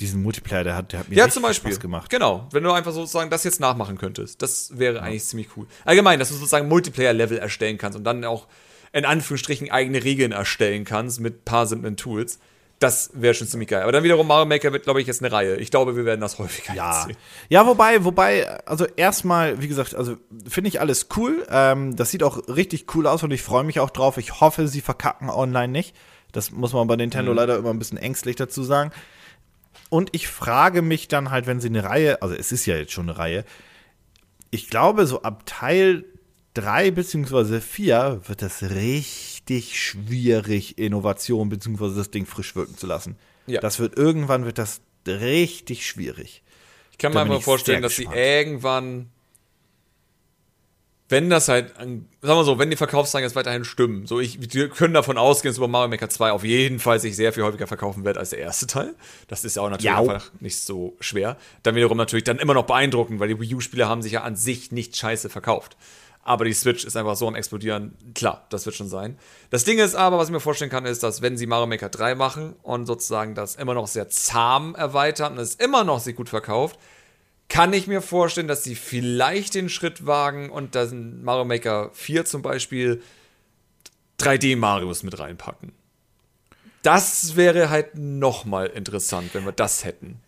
diesen Multiplayer, der hat, der hat mir ja, zum Beispiel. Spaß gemacht. Genau, wenn du einfach sozusagen das jetzt nachmachen könntest. Das wäre ja. eigentlich ziemlich cool. Allgemein, dass du sozusagen Multiplayer-Level erstellen kannst und dann auch in Anführungsstrichen eigene Regeln erstellen kannst mit ein paar simplen Tools. Das wäre schon ziemlich geil. Aber dann wiederum Mario Maker wird, glaube ich, jetzt eine Reihe. Ich glaube, wir werden das häufiger ja. sehen. Ja, wobei, wobei, also erstmal, wie gesagt, also finde ich alles cool. Ähm, das sieht auch richtig cool aus und ich freue mich auch drauf. Ich hoffe, sie verkacken online nicht. Das muss man bei Nintendo mhm. leider immer ein bisschen ängstlich dazu sagen. Und ich frage mich dann halt, wenn sie eine Reihe, also es ist ja jetzt schon eine Reihe, ich glaube, so ab Teil 3 bzw. 4 wird das richtig schwierig, Innovation bzw. das Ding frisch wirken zu lassen. Ja. Das wird irgendwann wird das richtig schwierig. Ich kann mir einfach vorstellen, dass sie irgendwann wenn das halt, sagen wir so, wenn die Verkaufszahlen jetzt weiterhin stimmen, so ich, wir können davon ausgehen, dass Super Mario Maker 2 auf jeden Fall sich sehr viel häufiger verkaufen wird als der erste Teil. Das ist ja auch natürlich ja. einfach nicht so schwer. Dann wiederum natürlich dann immer noch beeindruckend, weil die Wii U-Spiele haben sich ja an sich nicht scheiße verkauft. Aber die Switch ist einfach so am explodieren. Klar, das wird schon sein. Das Ding ist aber, was ich mir vorstellen kann, ist, dass wenn sie Mario Maker 3 machen und sozusagen das immer noch sehr zahm erweitern und es immer noch sich gut verkauft, kann ich mir vorstellen, dass sie vielleicht den Schritt wagen und dann Mario Maker 4 zum Beispiel 3D-Marios mit reinpacken. Das wäre halt nochmal interessant, wenn wir das hätten.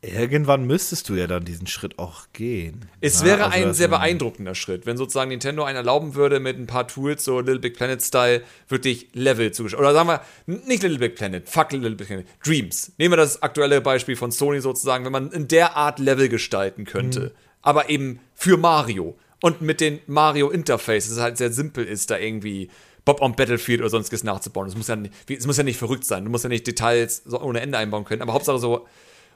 Irgendwann müsstest du ja dann diesen Schritt auch gehen. Es wäre also ein sehr beeindruckender Schritt, wenn sozusagen Nintendo einen erlauben würde, mit ein paar Tools, so Little Big Planet-Style, wirklich Level zu Oder sagen wir, nicht Little Big Planet, fuck Little Big Planet, Dreams. Nehmen wir das aktuelle Beispiel von Sony sozusagen, wenn man in der Art Level gestalten könnte. Mhm. Aber eben für Mario. Und mit den Mario-Interface, es halt sehr simpel ist, da irgendwie Bob on Battlefield oder sonstiges nachzubauen. Es muss, ja nicht, es muss ja nicht verrückt sein. Du musst ja nicht Details ohne Ende einbauen können. Aber Hauptsache so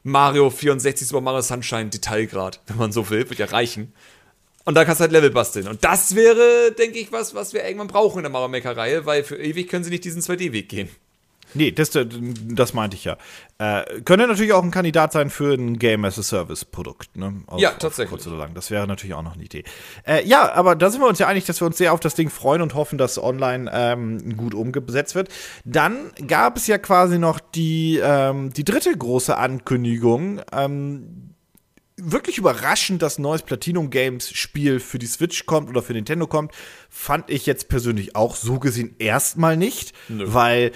Mario 64 Super Mario Sunshine Detailgrad, wenn man so will, wird ja reichen. Und da kannst du halt Level basteln. Und das wäre, denke ich, was, was wir irgendwann brauchen in der Mario Maker Reihe, weil für ewig können sie nicht diesen 2D-Weg gehen. Nee, das, das meinte ich ja. Äh, könnte natürlich auch ein Kandidat sein für ein Game as a Service Produkt. Ne? Auf, ja, tatsächlich. kurz oder lang. Das wäre natürlich auch noch eine Idee. Äh, ja, aber da sind wir uns ja einig, dass wir uns sehr auf das Ding freuen und hoffen, dass online ähm, gut umgesetzt wird. Dann gab es ja quasi noch die, ähm, die dritte große Ankündigung. Ähm, wirklich überraschend, dass ein neues Platinum Games Spiel für die Switch kommt oder für Nintendo kommt, fand ich jetzt persönlich auch so gesehen erstmal nicht, Nö. weil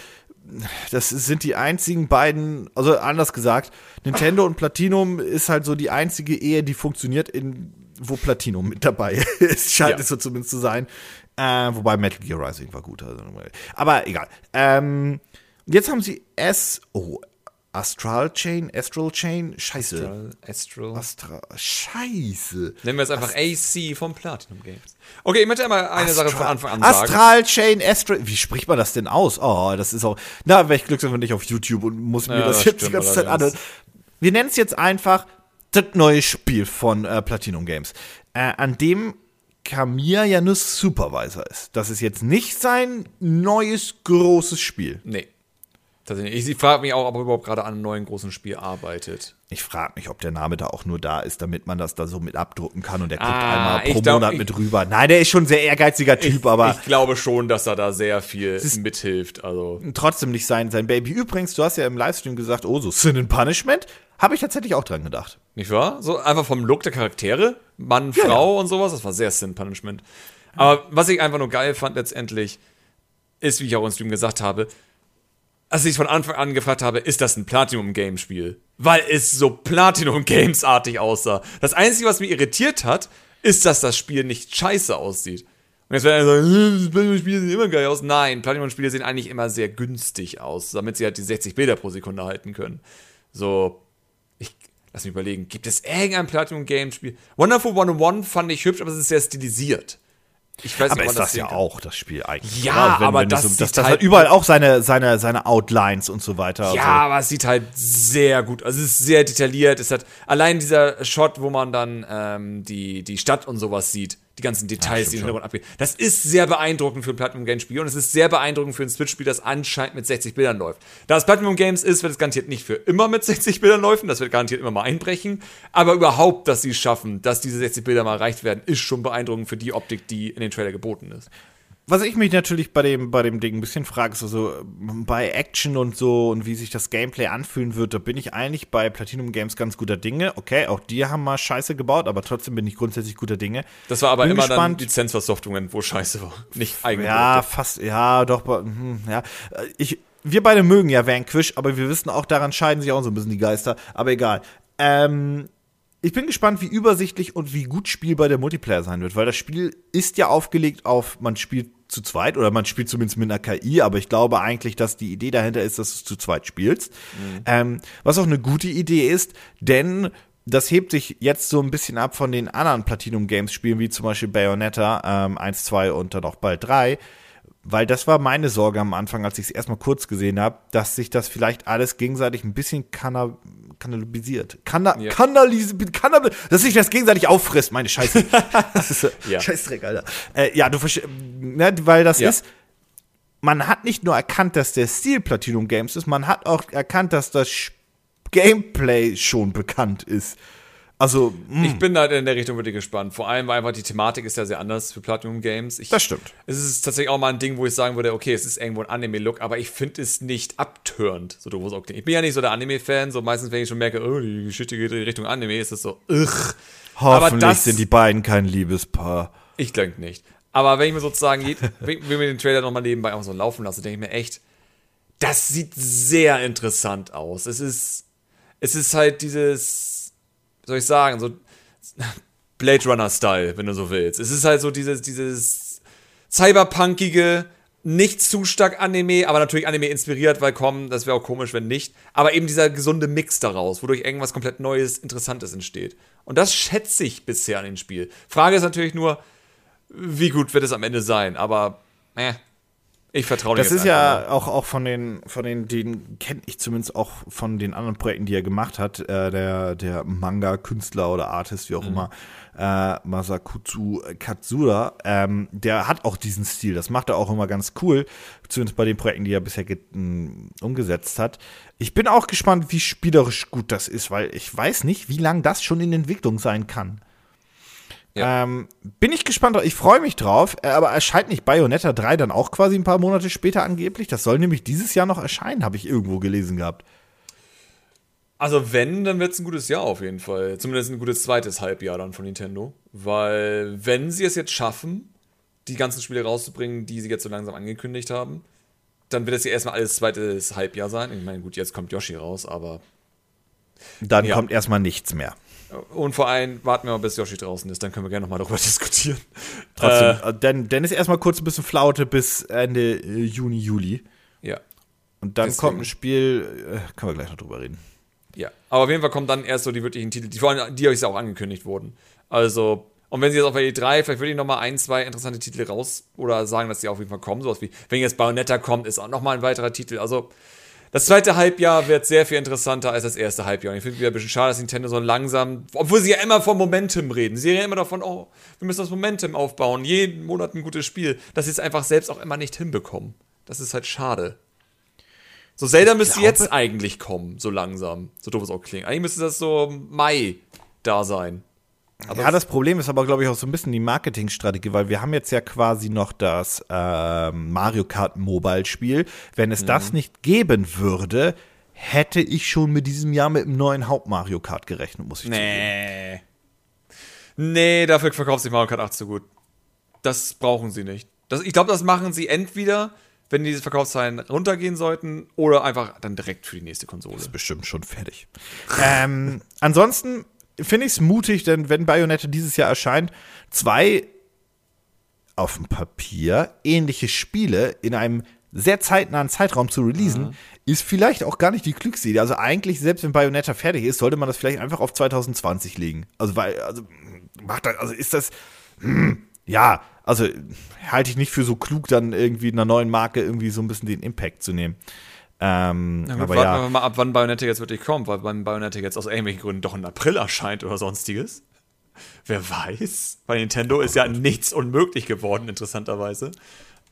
das sind die einzigen beiden, also anders gesagt, Nintendo und Platinum ist halt so die einzige Ehe, die funktioniert, in, wo Platinum mit dabei ist. Scheint ja. es so zumindest zu sein. Äh, wobei Metal Gear Rising war gut. Also, aber egal. Ähm, jetzt haben sie S. Astral Chain, Astral Chain, scheiße. Astral, Astral. Astral, scheiße. Nennen wir es einfach Ast AC vom Platinum Games. Okay, ich möchte einmal eine Astral, Sache von Anfang an sagen. Astral Chain, Astral, wie spricht man das denn aus? Oh, das ist auch, na, wäre ich glücklich, wenn ich auf YouTube und muss mir ja, das, das jetzt die ganze Zeit anhören. Wir nennen es jetzt einfach das neue Spiel von äh, Platinum Games, äh, an dem Kamir ja nur Supervisor ist. Das ist jetzt nicht sein neues großes Spiel. Nee. Tatsächlich. Ich frage mich auch, ob er überhaupt gerade an einem neuen großen Spiel arbeitet. Ich frage mich, ob der Name da auch nur da ist, damit man das da so mit abdrucken kann und der guckt ah, einmal pro glaub, Monat ich, mit rüber. Nein, der ist schon ein sehr ehrgeiziger Typ, ich, aber. Ich glaube schon, dass er da sehr viel mithilft. Also. Trotzdem nicht sein, sein Baby. Übrigens, du hast ja im Livestream gesagt, oh, so Sin and Punishment Habe ich tatsächlich auch dran gedacht. Nicht wahr? So einfach vom Look der Charaktere, Mann, ja, Frau ja. und sowas, das war sehr Sin Punishment. Aber was ich einfach nur geil fand letztendlich, ist, wie ich auch im Stream gesagt habe, als ich von Anfang an gefragt habe, ist das ein Platinum-Game-Spiel? Weil es so Platinum-Games-artig aussah. Das Einzige, was mich irritiert hat, ist, dass das Spiel nicht scheiße aussieht. Und jetzt werden alle sagen, Platinum-Spiele sehen immer geil aus. Nein, Platinum-Spiele sehen eigentlich immer sehr günstig aus, damit sie halt die 60 Bilder pro Sekunde halten können. So, ich lass mich überlegen, gibt es irgendein Platinum-Game-Spiel? Wonderful 101 fand ich hübsch, aber es ist sehr stilisiert. Ich weiß aber nicht, ist das, das ja auch das Spiel eigentlich. Ja, wenn, aber wenn das, so, das, das halt hat überall auch seine, seine, seine Outlines und so weiter. Ja, also. aber es sieht halt sehr gut. Also es ist sehr detailliert. Es hat allein dieser Shot, wo man dann ähm, die, die Stadt und sowas sieht die ganzen Details, ja, die im Hintergrund abgehen. Das ist sehr beeindruckend für ein Platinum Games Spiel und es ist sehr beeindruckend für ein Switch-Spiel, das anscheinend mit 60 Bildern läuft. Da es Platinum Games ist, wird es garantiert nicht für immer mit 60 Bildern laufen, das wird garantiert immer mal einbrechen, aber überhaupt, dass sie es schaffen, dass diese 60 Bilder mal erreicht werden, ist schon beeindruckend für die Optik, die in den Trailer geboten ist was ich mich natürlich bei dem, bei dem Ding ein bisschen frage, ist also bei Action und so und wie sich das Gameplay anfühlen wird, da bin ich eigentlich bei Platinum Games ganz guter Dinge. Okay, auch die haben mal Scheiße gebaut, aber trotzdem bin ich grundsätzlich guter Dinge. Das war aber bin immer gespannt. dann Lizenzversoftungen, wo Scheiße war. Nicht eigentlich. Ja, fast, ja, doch, hm, ja. Ich, wir beide mögen ja Vanquish, aber wir wissen auch, daran scheiden sich auch so ein bisschen die Geister. Aber egal. Ähm, ich bin gespannt, wie übersichtlich und wie gut spielbar der Multiplayer sein wird, weil das Spiel ist ja aufgelegt auf, man spielt zu zweit oder man spielt zumindest mit einer KI, aber ich glaube eigentlich, dass die Idee dahinter ist, dass du zu zweit spielst. Mhm. Ähm, was auch eine gute Idee ist, denn das hebt sich jetzt so ein bisschen ab von den anderen Platinum Games Spielen, wie zum Beispiel Bayonetta ähm, 1, 2 und dann auch bald 3 weil das war meine Sorge am Anfang, als ich es erstmal kurz gesehen habe, dass sich das vielleicht alles gegenseitig ein bisschen kanna kannibalisiert. Kanna ja. Kanalisiert. Kannab dass sich das gegenseitig auffrisst, meine Scheiße. das ist ja. Scheißdreck, Alter. Äh, ja, du ne, weil das ja. ist. Man hat nicht nur erkannt, dass der Stil Platinum Games ist, man hat auch erkannt, dass das Gameplay schon bekannt ist. Also, mh. Hm. ich bin da in der Richtung wirklich gespannt. Vor allem, weil einfach die Thematik ist ja sehr anders für Platinum Games. Ich, das stimmt. Es ist tatsächlich auch mal ein Ding, wo ich sagen würde, okay, es ist irgendwo ein Anime-Look, aber ich finde es nicht abturnt, so doof es auch klingt. Ich bin ja nicht so der Anime-Fan, so meistens, wenn ich schon merke, oh, die Geschichte geht in Richtung Anime, ist es so, ugh. Hoffentlich das, sind die beiden kein Liebespaar. Ich denke nicht. Aber wenn ich mir sozusagen, wenn ich mir den Trailer nochmal nebenbei einfach so laufen lasse, denke ich mir echt, das sieht sehr interessant aus. Es ist, es ist halt dieses soll ich sagen, so Blade Runner-Style, wenn du so willst. Es ist halt so dieses, dieses cyberpunkige, nicht zu stark Anime, aber natürlich Anime inspiriert, weil komm, das wäre auch komisch, wenn nicht. Aber eben dieser gesunde Mix daraus, wodurch irgendwas komplett Neues, Interessantes entsteht. Und das schätze ich bisher an dem Spiel. Frage ist natürlich nur, wie gut wird es am Ende sein, aber äh, ich vertraue Das ist ja auch, auch von den, von den, den kenne ich zumindest auch von den anderen Projekten, die er gemacht hat. Äh, der, der Manga-Künstler oder Artist, wie auch mhm. immer, äh, Masakutsu Katsura, ähm, der hat auch diesen Stil. Das macht er auch immer ganz cool, zumindest bei den Projekten, die er bisher umgesetzt hat. Ich bin auch gespannt, wie spielerisch gut das ist, weil ich weiß nicht, wie lange das schon in Entwicklung sein kann. Ja. Ähm, bin ich gespannt, ich freue mich drauf, äh, aber erscheint nicht Bayonetta 3 dann auch quasi ein paar Monate später angeblich? Das soll nämlich dieses Jahr noch erscheinen, habe ich irgendwo gelesen gehabt. Also wenn, dann wird es ein gutes Jahr auf jeden Fall. Zumindest ein gutes zweites Halbjahr dann von Nintendo. Weil wenn sie es jetzt schaffen, die ganzen Spiele rauszubringen, die sie jetzt so langsam angekündigt haben, dann wird es ja erstmal alles zweites Halbjahr sein. Ich meine, gut, jetzt kommt Yoshi raus, aber. Dann ja. kommt erstmal nichts mehr. Und vor allem warten wir mal, bis Yoshi draußen ist, dann können wir gerne nochmal darüber diskutieren. Trotzdem, äh, dann, dann ist erstmal kurz ein bisschen Flaute bis Ende äh, Juni, Juli. Ja. Und dann Deswegen. kommt ein Spiel, äh, können wir gleich noch drüber reden. Ja, aber auf jeden Fall kommen dann erst so die wirklichen Titel, die vor allem, die euch auch angekündigt wurden. Also, und wenn sie jetzt auf E3, vielleicht würde ich nochmal ein, zwei interessante Titel raus oder sagen, dass die auf jeden Fall kommen. Sowas wie, wenn jetzt Bayonetta kommt, ist auch nochmal ein weiterer Titel. Also, das zweite Halbjahr wird sehr viel interessanter als das erste Halbjahr. Und ich finde es wieder ein bisschen schade, dass Nintendo so langsam, obwohl sie ja immer von Momentum reden. Sie reden ja immer davon, oh, wir müssen das Momentum aufbauen, jeden Monat ein gutes Spiel, dass sie es einfach selbst auch immer nicht hinbekommen. Das ist halt schade. So, Zelda ich müsste glaube, jetzt eigentlich kommen, so langsam. So doof es auch klingt. Eigentlich müsste das so Mai da sein. Aber ja, das Problem ist aber, glaube ich, auch so ein bisschen die Marketingstrategie, weil wir haben jetzt ja quasi noch das äh, Mario Kart Mobile Spiel. Wenn es mhm. das nicht geben würde, hätte ich schon mit diesem Jahr mit einem neuen Haupt-Mario Kart gerechnet, muss ich nee. zugeben. Nee, dafür verkauft sich Mario Kart 8 so gut. Das brauchen sie nicht. Das, ich glaube, das machen sie entweder, wenn diese Verkaufszahlen runtergehen sollten, oder einfach dann direkt für die nächste Konsole. Das ist bestimmt schon fertig. ähm, ansonsten finde ich es mutig, denn wenn Bayonetta dieses Jahr erscheint, zwei auf dem Papier ähnliche Spiele in einem sehr zeitnahen Zeitraum zu releasen, mhm. ist vielleicht auch gar nicht die klügste Idee. Also eigentlich, selbst wenn Bayonetta fertig ist, sollte man das vielleicht einfach auf 2020 legen. Also weil, also macht das, also ist das, hm, ja, also halte ich nicht für so klug, dann irgendwie einer neuen Marke irgendwie so ein bisschen den Impact zu nehmen. Ähm, ja, aber warten ja. wir mal ab, wann Bayonetta jetzt wirklich kommt, weil wenn Bayonetta jetzt aus irgendwelchen Gründen doch im April erscheint oder sonstiges. Wer weiß? Bei Nintendo ist ja nichts unmöglich geworden, interessanterweise.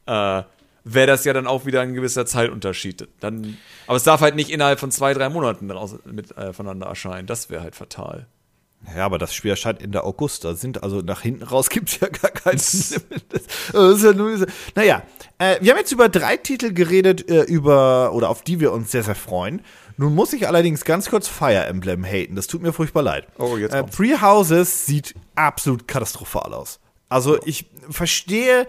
Äh, Wäre das ja dann auch wieder ein gewisser Zeitunterschied. Dann, aber es darf halt nicht innerhalb von zwei, drei Monaten raus, mit, äh, voneinander erscheinen. Das wäre halt fatal. Ja, aber das Spiel erscheint Ende August. Da sind also nach hinten raus gibt es ja gar keinen ja naja, äh, wir haben jetzt über drei Titel geredet, äh, über oder auf die wir uns sehr, sehr freuen. Nun muss ich allerdings ganz kurz Fire Emblem haten. Das tut mir furchtbar leid. Oh, jetzt äh, Three Houses sieht absolut katastrophal aus. Also ich verstehe,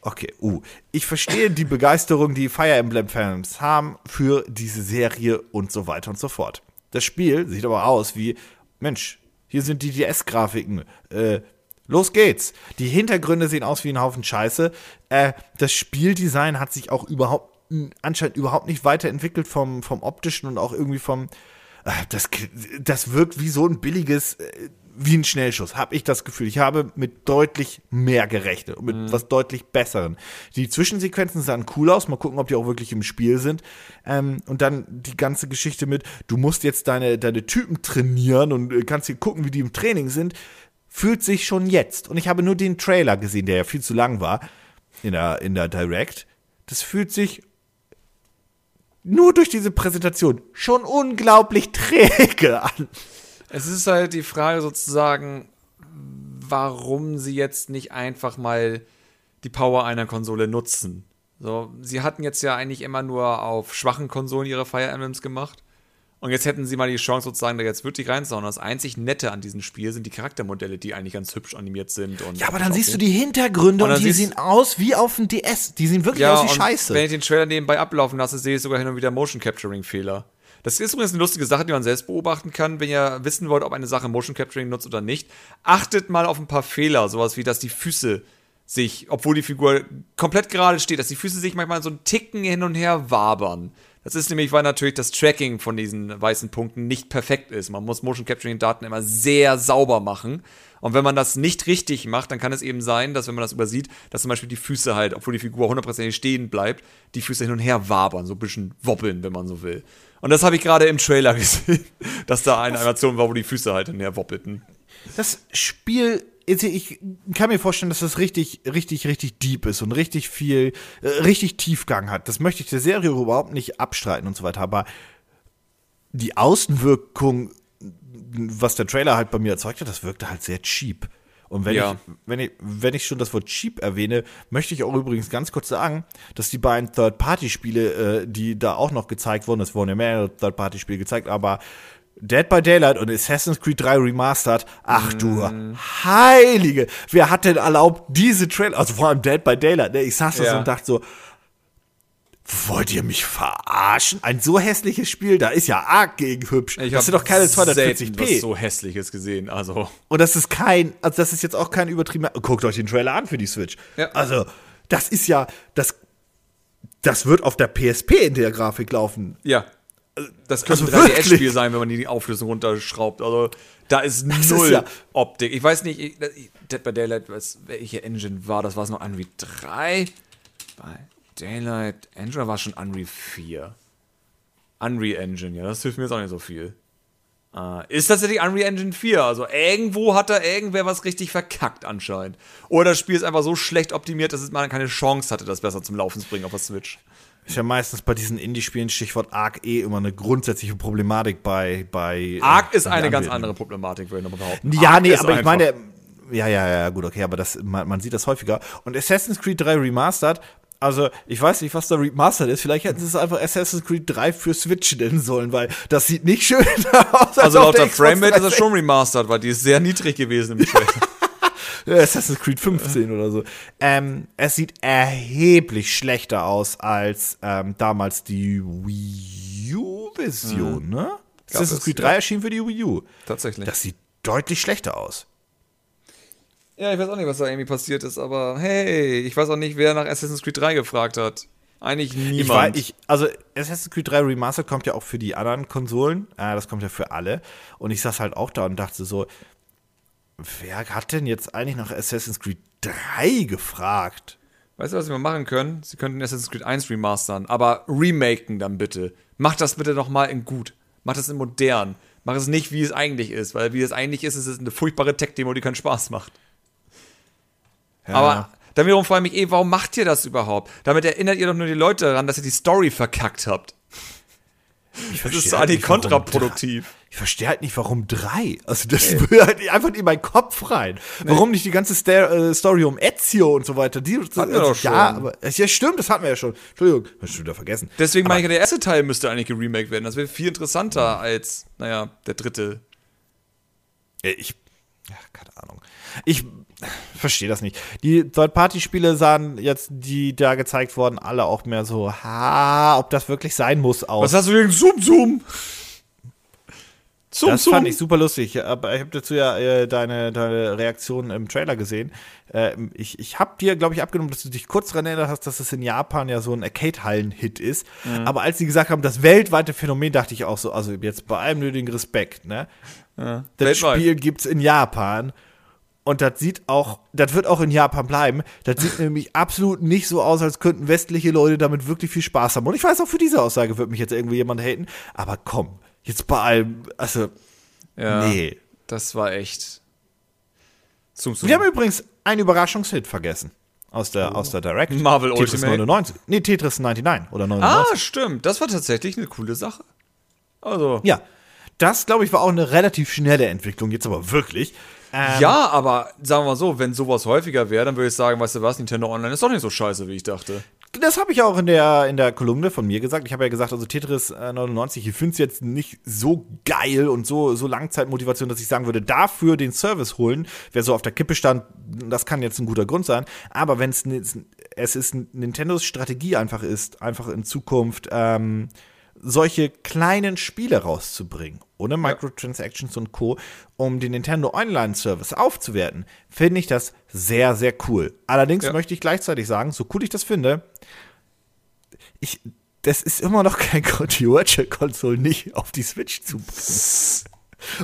okay, uh, ich verstehe die Begeisterung, die Fire Emblem Fans haben für diese Serie und so weiter und so fort. Das Spiel sieht aber aus wie, Mensch, hier sind die DS-Grafiken. Äh, los geht's. Die Hintergründe sehen aus wie ein Haufen Scheiße. Äh, das Spieldesign hat sich auch überhaupt anscheinend überhaupt nicht weiterentwickelt vom, vom optischen und auch irgendwie vom. Äh, das, das wirkt wie so ein billiges, äh, wie ein Schnellschuss, habe ich das Gefühl. Ich habe mit deutlich mehr gerechnet und mit mhm. was deutlich Besseren. Die Zwischensequenzen sahen cool aus, mal gucken, ob die auch wirklich im Spiel sind. Ähm, und dann die ganze Geschichte mit, du musst jetzt deine, deine Typen trainieren und äh, kannst hier gucken, wie die im Training sind, fühlt sich schon jetzt. Und ich habe nur den Trailer gesehen, der ja viel zu lang war in der, in der Direct. Das fühlt sich nur durch diese Präsentation schon unglaublich träge an. Es ist halt die Frage sozusagen, warum sie jetzt nicht einfach mal die Power einer Konsole nutzen. So, sie hatten jetzt ja eigentlich immer nur auf schwachen Konsolen ihre Fire Emblems gemacht. Und jetzt hätten sie mal die Chance sozusagen da jetzt wirklich reinzuhauen. Das einzig Nette an diesem Spiel sind die Charaktermodelle, die eigentlich ganz hübsch animiert sind. ja, aber dann siehst du die Hintergründe und, und die sehen aus wie auf dem DS. Die sehen wirklich ja, aus wie Scheiße. Wenn ich den Trailer nebenbei ablaufen lasse, sehe ich sogar hin und wieder Motion Capturing Fehler. Das ist übrigens eine lustige Sache, die man selbst beobachten kann, wenn ihr wissen wollt, ob eine Sache Motion Capturing nutzt oder nicht. Achtet mal auf ein paar Fehler, sowas wie, dass die Füße sich, obwohl die Figur komplett gerade steht, dass die Füße sich manchmal so einen Ticken hin und her wabern. Das ist nämlich, weil natürlich das Tracking von diesen weißen Punkten nicht perfekt ist. Man muss Motion Capturing Daten immer sehr sauber machen. Und wenn man das nicht richtig macht, dann kann es eben sein, dass wenn man das übersieht, dass zum Beispiel die Füße halt, obwohl die Figur hundertprozentig stehen bleibt, die Füße hin und her wabern, so ein bisschen wobbeln, wenn man so will. Und das habe ich gerade im Trailer gesehen, dass da eine Animation war, wo die Füße halt hinher wobbelten. Das Spiel ich kann mir vorstellen, dass das richtig, richtig, richtig deep ist und richtig viel, äh, richtig Tiefgang hat. Das möchte ich der Serie überhaupt nicht abstreiten und so weiter. Aber die Außenwirkung, was der Trailer halt bei mir erzeugt hat, das wirkte halt sehr cheap. Und wenn, ja. ich, wenn, ich, wenn ich schon das Wort cheap erwähne, möchte ich auch übrigens ganz kurz sagen, dass die beiden Third-Party-Spiele, äh, die da auch noch gezeigt wurden, es wurden ja mehrere Third-Party-Spiele gezeigt, aber Dead by Daylight und Assassin's Creed 3 Remastered, ach du mm. Heilige, wer hat denn erlaubt, diese Trailer, also vor allem Dead by Daylight, ne? ich saß da ja. so und dachte so, Wollt ihr mich verarschen? Ein so hässliches Spiel, da ist ja arg gegen hübsch. Ich das sind doch keine 240p. Was so hässliches gesehen, also. Und das ist kein, also das ist jetzt auch kein übertriebener. Guckt euch den Trailer an für die Switch. Ja. Also, das ist ja, das, das wird auf der PSP in der Grafik laufen. Ja. Das könnte also ein 3DS-Spiel sein, wenn man die Auflösung runterschraubt. Also, da ist das null ist ja Optik. Ich weiß nicht, Dead by Daylight, was, welche Engine war das? War es noch Unreal 3? Bei Daylight Engine war schon Unreal 4. Unreal Engine, ja, das hilft mir jetzt auch nicht so viel. Uh, ist tatsächlich Unreal Engine 4. Also irgendwo hat da irgendwer was richtig verkackt anscheinend. Oder das Spiel ist einfach so schlecht optimiert, dass man keine Chance hatte, das besser zum Laufen zu bringen auf der Switch. Ist ja meistens bei diesen Indie-Spielen Stichwort Arc eh immer eine grundsätzliche Problematik bei. bei Arc äh, ist eine ganz andere Problematik, würde ich nochmal behaupten. Ja, Arc nee, aber ich meine, ja, ja, ja, gut, okay, aber das, man, man, sieht das häufiger. Und Assassin's Creed 3 Remastered Also, ich weiß nicht, was da remastered ist. Vielleicht hätten sie es einfach Assassin's Creed 3 für Switch nennen sollen, weil das sieht nicht schön aus. Also laut der Framerate ist es schon remastered, weil die ist sehr niedrig gewesen im Trailer. Assassin's Creed 15 oder so. Ähm, es sieht erheblich schlechter aus als ähm, damals die Wii U-Version, mhm. ne? Assassin's Creed 3 ja. erschien für die Wii U. Tatsächlich. Das sieht deutlich schlechter aus. Ja, ich weiß auch nicht, was da irgendwie passiert ist, aber hey, ich weiß auch nicht, wer nach Assassin's Creed 3 gefragt hat. Eigentlich niemand. Ich, ich, also Assassin's Creed 3 Remastered kommt ja auch für die anderen Konsolen. Äh, das kommt ja für alle. Und ich saß halt auch da und dachte so, wer hat denn jetzt eigentlich nach Assassin's Creed 3 gefragt? Weißt du, was wir machen können? Sie könnten Assassin's Creed 1 remastern, aber remaken dann bitte. Macht das bitte nochmal in gut. Macht das in modern. Mach es nicht, wie es eigentlich ist, weil wie es eigentlich ist, ist es eine furchtbare Tech-Demo, die keinen Spaß macht. Ja. Aber dann wiederum frage ich mich eh, warum macht ihr das überhaupt? Damit erinnert ihr doch nur die Leute daran, dass ihr die Story verkackt habt. Ich das ist halt kontraproduktiv. Ich verstehe halt nicht, warum drei. Also das Ey. will halt einfach in meinen Kopf rein. Nee. Warum nicht die ganze St äh, Story um Ezio und so weiter? Die, das, hatten wir doch schon. Ja, aber, ja, stimmt, das hatten wir ja schon. Entschuldigung, hab ich schon wieder vergessen. Deswegen meine ich, der erste Teil müsste eigentlich geremaked werden. Das wäre viel interessanter als, naja, der dritte. Ich, ja, keine Ahnung. Ich verstehe das nicht. Die Third-Party-Spiele sahen jetzt, die da gezeigt wurden, alle auch mehr so, ha, ob das wirklich sein muss aus. Was hast du gegen Zoom Zoom? Zoom, das Zoom. fand ich super lustig, aber ich habe dazu ja äh, deine, deine Reaktion im Trailer gesehen. Äh, ich ich habe dir, glaube ich, abgenommen, dass du dich kurz daran erinnert hast, dass es in Japan ja so ein Arcade-Hallen-Hit ist. Mhm. Aber als sie gesagt haben, das weltweite Phänomen, dachte ich auch so, also jetzt bei allem nötigen Respekt, ne? Ja. Das Weltweit. Spiel gibt's in Japan und das sieht auch, das wird auch in Japan bleiben. Das sieht nämlich absolut nicht so aus, als könnten westliche Leute damit wirklich viel Spaß haben. Und ich weiß auch, für diese Aussage wird mich jetzt irgendwie jemand haten. Aber komm, jetzt bei allem, also, ja, nee. Das war echt. Zum, zum. Wir haben übrigens einen Überraschungshit vergessen. Aus der, oh. aus der Direct. Marvel Tetris Ultimate. 99. Nee, Tetris 99 oder 99. Ah, stimmt. Das war tatsächlich eine coole Sache. Also. Ja. Das, glaube ich, war auch eine relativ schnelle Entwicklung, jetzt aber wirklich. Ähm, ja, aber sagen wir mal so, wenn sowas häufiger wäre, dann würde ich sagen, weißt du was, Nintendo Online ist doch nicht so scheiße, wie ich dachte. Das habe ich auch in der, in der Kolumne von mir gesagt. Ich habe ja gesagt, also Tetris 99, ich finde es jetzt nicht so geil und so, so Langzeitmotivation, dass ich sagen würde, dafür den Service holen, wer so auf der Kippe stand, das kann jetzt ein guter Grund sein. Aber wenn es es ist Nintendos Strategie einfach ist, einfach in Zukunft ähm, solche kleinen Spiele rauszubringen, ohne Microtransactions und Co., um den Nintendo Online-Service aufzuwerten, finde ich das sehr, sehr cool. Allerdings ja. möchte ich gleichzeitig sagen, so cool ich das finde, ich, das ist immer noch kein Grund, die Virtual-Console nicht auf die Switch zu bringen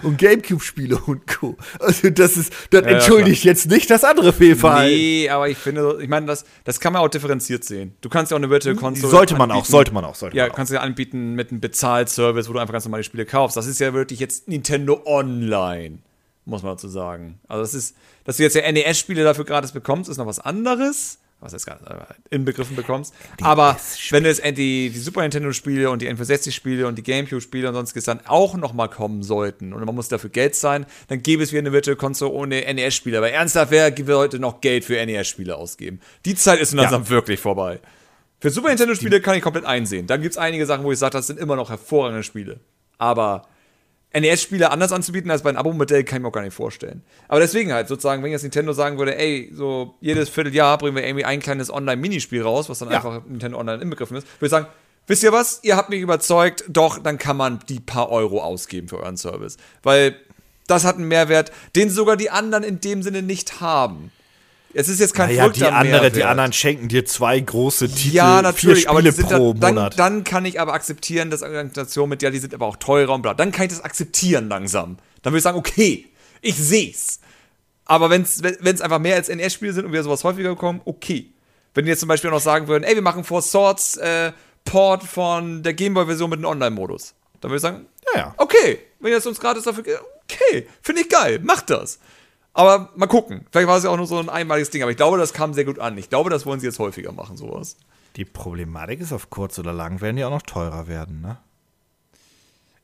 und Gamecube-Spiele und Co. Also das ist, das ja, entschuldigt ja, jetzt nicht das andere Fehlverhalten. Nee, aber ich finde, ich meine, das, das kann man auch differenziert sehen. Du kannst ja auch eine Virtual Console Sollte man anbieten. auch, sollte man auch, sollte ja, man auch. kannst du ja anbieten mit einem Bezahlservice, wo du einfach ganz normale Spiele kaufst. Das ist ja wirklich jetzt Nintendo Online, muss man dazu sagen. Also das ist, dass du jetzt ja NES-Spiele dafür gratis bekommst, ist noch was anderes was jetzt gerade äh, inbegriffen bekommst. Die Aber wenn du jetzt die, die Super Nintendo-Spiele und die N64-Spiele und die GameCube-Spiele und sonstiges dann auch nochmal kommen sollten und man muss dafür Geld zahlen, dann gäbe es wieder eine Virtual Console ohne NES-Spiele. Aber ernsthaft, wer will heute noch Geld für NES-Spiele ausgeben? Die Zeit ist langsam ja. wirklich vorbei. Für Super Nintendo-Spiele kann ich komplett einsehen. Da gibt es einige Sachen, wo ich sage, das sind immer noch hervorragende Spiele. Aber NES-Spiele anders anzubieten als bei einem Abo-Modell, kann ich mir auch gar nicht vorstellen. Aber deswegen halt, sozusagen, wenn jetzt Nintendo sagen würde, ey, so jedes Vierteljahr bringen wir irgendwie ein kleines Online-Minispiel raus, was dann ja. einfach Nintendo Online inbegriffen ist, würde ich sagen, wisst ihr was, ihr habt mich überzeugt, doch, dann kann man die paar Euro ausgeben für euren Service. Weil das hat einen Mehrwert, den sogar die anderen in dem Sinne nicht haben. Es ist jetzt kein naja, die andere, Die anderen schenken dir zwei große Titel, ja, natürlich, vier Spiele pro dann, Monat. Dann, kann ich aber akzeptieren, dass Argumentation mit, ja, die sind aber auch teurer und bla. Dann kann ich das akzeptieren langsam. Dann würde ich sagen, okay, ich seh's. Aber wenn es einfach mehr als NS-Spiele sind und wir sowas häufiger bekommen, okay. Wenn die jetzt zum Beispiel noch sagen würden, ey, wir machen Four Swords äh, Port von der Gameboy-Version mit einem Online-Modus. Dann würde ich sagen, ja, ja. okay, wenn ihr es uns gratis dafür, okay, finde ich geil, macht das. Aber mal gucken. Vielleicht war es ja auch nur so ein einmaliges Ding. Aber ich glaube, das kam sehr gut an. Ich glaube, das wollen sie jetzt häufiger machen, sowas. Die Problematik ist, auf kurz oder lang werden die auch noch teurer werden, ne?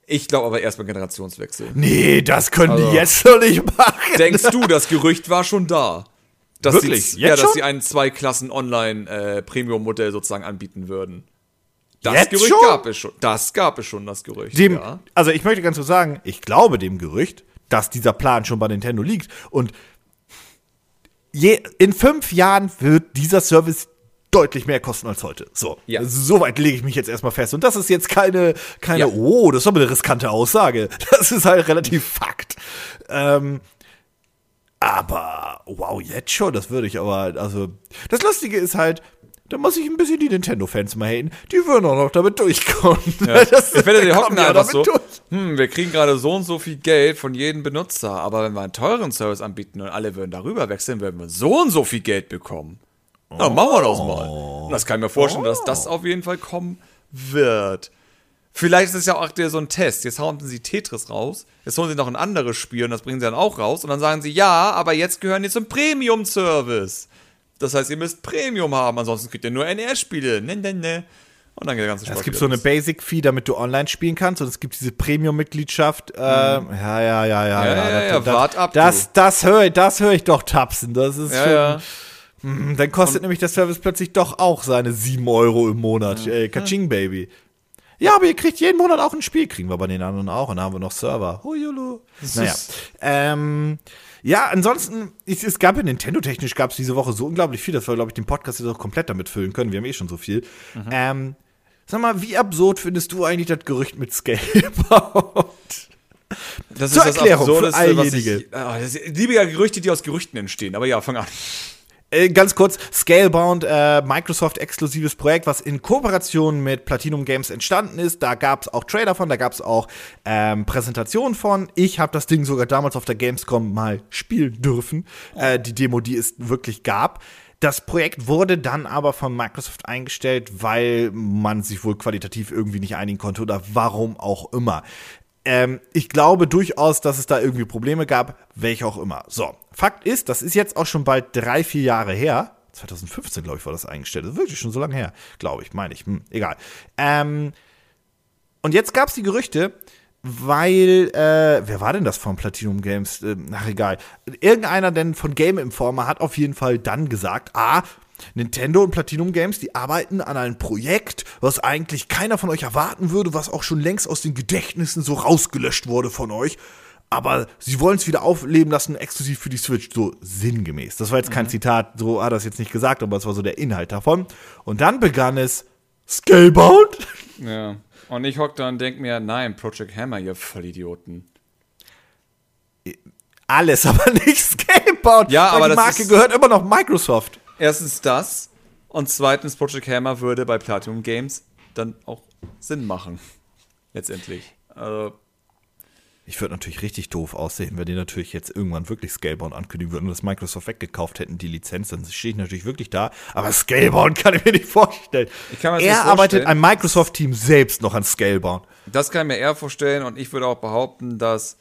Ich glaube aber erst beim Generationswechsel. Nee, das können also, die jetzt noch nicht machen. Denkst du, das Gerücht war schon da? Dass Wirklich? Sie, ja, dass sie ein Zwei-Klassen-Online-Premium-Modell äh, sozusagen anbieten würden. Das Jetzt Gerücht schon? gab es schon. Das gab es schon, das Gerücht. Dem, ja. Also ich möchte ganz kurz sagen, ich glaube dem Gerücht, dass dieser Plan schon bei Nintendo liegt. Und je, in fünf Jahren wird dieser Service deutlich mehr kosten als heute. So, ja. soweit lege ich mich jetzt erstmal fest. Und das ist jetzt keine, keine, ja. oh, das ist aber eine riskante Aussage. Das ist halt relativ Fakt. Ähm, aber, wow, jetzt schon, das würde ich aber, also, das Lustige ist halt, da muss ich ein bisschen die Nintendo-Fans mal haten. Die würden auch noch damit durchkommen. Ja. Das, ich werde die hocken ja einfach so. Durch. Hm, wir kriegen gerade so und so viel Geld von jedem Benutzer, aber wenn wir einen teuren Service anbieten und alle würden darüber wechseln, würden wir so und so viel Geld bekommen. Oh. Na, machen wir das mal. Und das kann ich mir vorstellen, oh. dass das auf jeden Fall kommen wird. Vielleicht ist es ja auch so ein Test. Jetzt hauen sie Tetris raus. Jetzt holen sie noch ein anderes Spiel und das bringen sie dann auch raus. Und dann sagen sie, ja, aber jetzt gehören die zum Premium-Service. Das heißt, ihr müsst Premium haben, ansonsten kriegt ihr nur NR-Spiele. Ne, ne, ne. Und dann geht der ganze Spaß Es gibt so eine Basic-Fee, damit du online spielen kannst. Und es gibt diese Premium-Mitgliedschaft. Mhm. ja, ja, ja, ja. Ja, ja, ja, ja, das, wart ab. Das, das höre das hör ich doch tapsen. Das ist schon. Ja. Mh, dann kostet nämlich der Service plötzlich doch auch seine 7 Euro im Monat. Ja. Ey, Kaching, Baby. Ja, aber ihr kriegt jeden Monat auch ein Spiel. Kriegen wir bei den anderen auch. Und dann haben wir noch Server. Huiulu. Naja. Ähm, ja, ansonsten, es, es gab ja Nintendo-technisch gab es diese Woche so unglaublich viel, dass wir, glaube ich, den Podcast jetzt auch komplett damit füllen können. Wir haben eh schon so viel. Mhm. Ähm, sag mal, wie absurd findest du eigentlich das Gerücht mit Scalebound? Das ist Zur das Erklärung Absurdeste, für was ich, oh, das, liebe ja Gerüchte, die aus Gerüchten entstehen. Aber ja, fang an. Äh, ganz kurz, Scalebound, äh, Microsoft-exklusives Projekt, was in Kooperation mit Platinum Games entstanden ist. Da gab es auch Trailer von, da gab es auch ähm, Präsentationen von. Ich habe das Ding sogar damals auf der Gamescom mal spielen dürfen. Äh, die Demo, die es wirklich gab. Das Projekt wurde dann aber von Microsoft eingestellt, weil man sich wohl qualitativ irgendwie nicht einigen konnte oder warum auch immer. Ähm, ich glaube durchaus, dass es da irgendwie Probleme gab, welche auch immer. So, Fakt ist, das ist jetzt auch schon bald drei, vier Jahre her. 2015, glaube ich, war das eingestellt. Das ist wirklich schon so lange her, glaube ich, meine ich. Hm, egal. Ähm, und jetzt gab es die Gerüchte, weil, äh, wer war denn das von Platinum Games? Äh, ach, egal. Irgendeiner denn von Game Informer hat auf jeden Fall dann gesagt, ah, Nintendo und Platinum Games, die arbeiten an einem Projekt, was eigentlich keiner von euch erwarten würde, was auch schon längst aus den Gedächtnissen so rausgelöscht wurde von euch. Aber sie wollen es wieder aufleben lassen, exklusiv für die Switch, so sinngemäß. Das war jetzt kein mhm. Zitat, so hat er es jetzt nicht gesagt, aber es war so der Inhalt davon. Und dann begann es Scalebound. Ja. Und ich hock da und denk mir, nein, Project Hammer, ihr Vollidioten. Alles, aber nicht Scalebound. Ja, aber die Marke gehört immer noch Microsoft erstens das und zweitens Project Hammer würde bei Platinum Games dann auch Sinn machen. Letztendlich. Also, ich würde natürlich richtig doof aussehen, wenn die natürlich jetzt irgendwann wirklich Scalebound ankündigen würden und das Microsoft weggekauft hätten, die Lizenz, dann stehe ich natürlich wirklich da. Aber Scalebound kann ich mir nicht vorstellen. Ich kann mir er nicht arbeitet ein Microsoft-Team selbst noch an Scalebound. Das kann ich mir eher vorstellen und ich würde auch behaupten, dass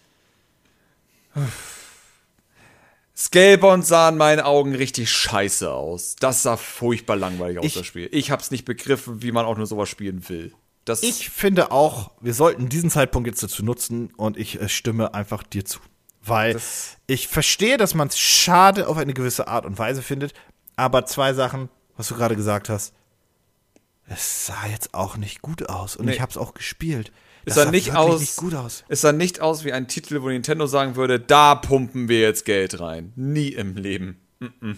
Scalebound sah in meinen Augen richtig scheiße aus. Das sah furchtbar langweilig aus, ich, das Spiel. Ich hab's nicht begriffen, wie man auch nur sowas spielen will. Das ich finde auch, wir sollten diesen Zeitpunkt jetzt dazu nutzen und ich äh, stimme einfach dir zu. Weil ich verstehe, dass man es schade auf eine gewisse Art und Weise findet, aber zwei Sachen, was du gerade gesagt hast, es sah jetzt auch nicht gut aus und nee. ich hab's auch gespielt. Es sah, nicht aus, nicht gut aus. Es sah nicht aus wie ein Titel, wo Nintendo sagen würde, da pumpen wir jetzt Geld rein. Nie im Leben. Mm -mm.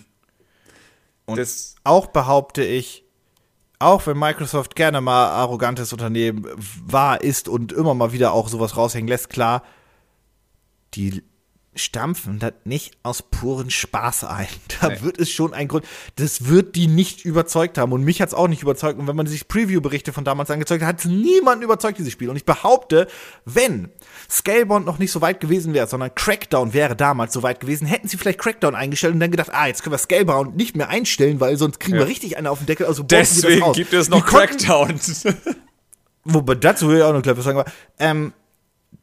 Und das auch behaupte ich, auch wenn Microsoft gerne mal arrogantes Unternehmen war, ist und immer mal wieder auch sowas raushängen lässt, klar, die stampfen das nicht aus puren Spaß ein. Da nee. wird es schon ein Grund. Das wird die nicht überzeugt haben. Und mich hat es auch nicht überzeugt. Und wenn man sich Preview-Berichte von damals angezeigt hat, hat es niemanden überzeugt, dieses Spiel. Und ich behaupte, wenn Scalebound noch nicht so weit gewesen wäre, sondern Crackdown wäre damals so weit gewesen, hätten sie vielleicht Crackdown eingestellt und dann gedacht, ah, jetzt können wir Scalebound nicht mehr einstellen, weil sonst kriegen ja. wir richtig einen auf den Deckel. Also Deswegen gibt es noch Crackdown. Wobei dazu will ich auch noch gleich was sagen. Aber, ähm,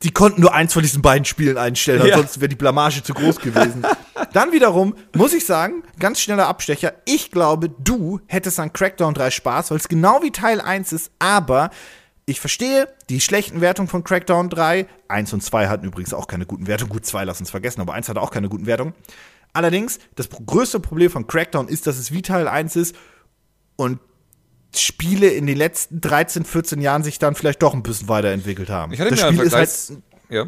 die konnten nur eins von diesen beiden Spielen einstellen, ja. ansonsten wäre die Blamage zu groß gewesen. Dann wiederum muss ich sagen, ganz schneller Abstecher, ich glaube, du hättest an Crackdown 3 Spaß, weil es genau wie Teil 1 ist, aber ich verstehe die schlechten Wertungen von Crackdown 3. 1 und 2 hatten übrigens auch keine guten Wertungen. Gut, 2 lassen uns vergessen, aber 1 hatte auch keine guten Wertungen. Allerdings, das größte Problem von Crackdown ist, dass es wie Teil 1 ist und Spiele in den letzten 13, 14 Jahren sich dann vielleicht doch ein bisschen weiterentwickelt haben. Ich hatte das mir Spiel ist halt, ja.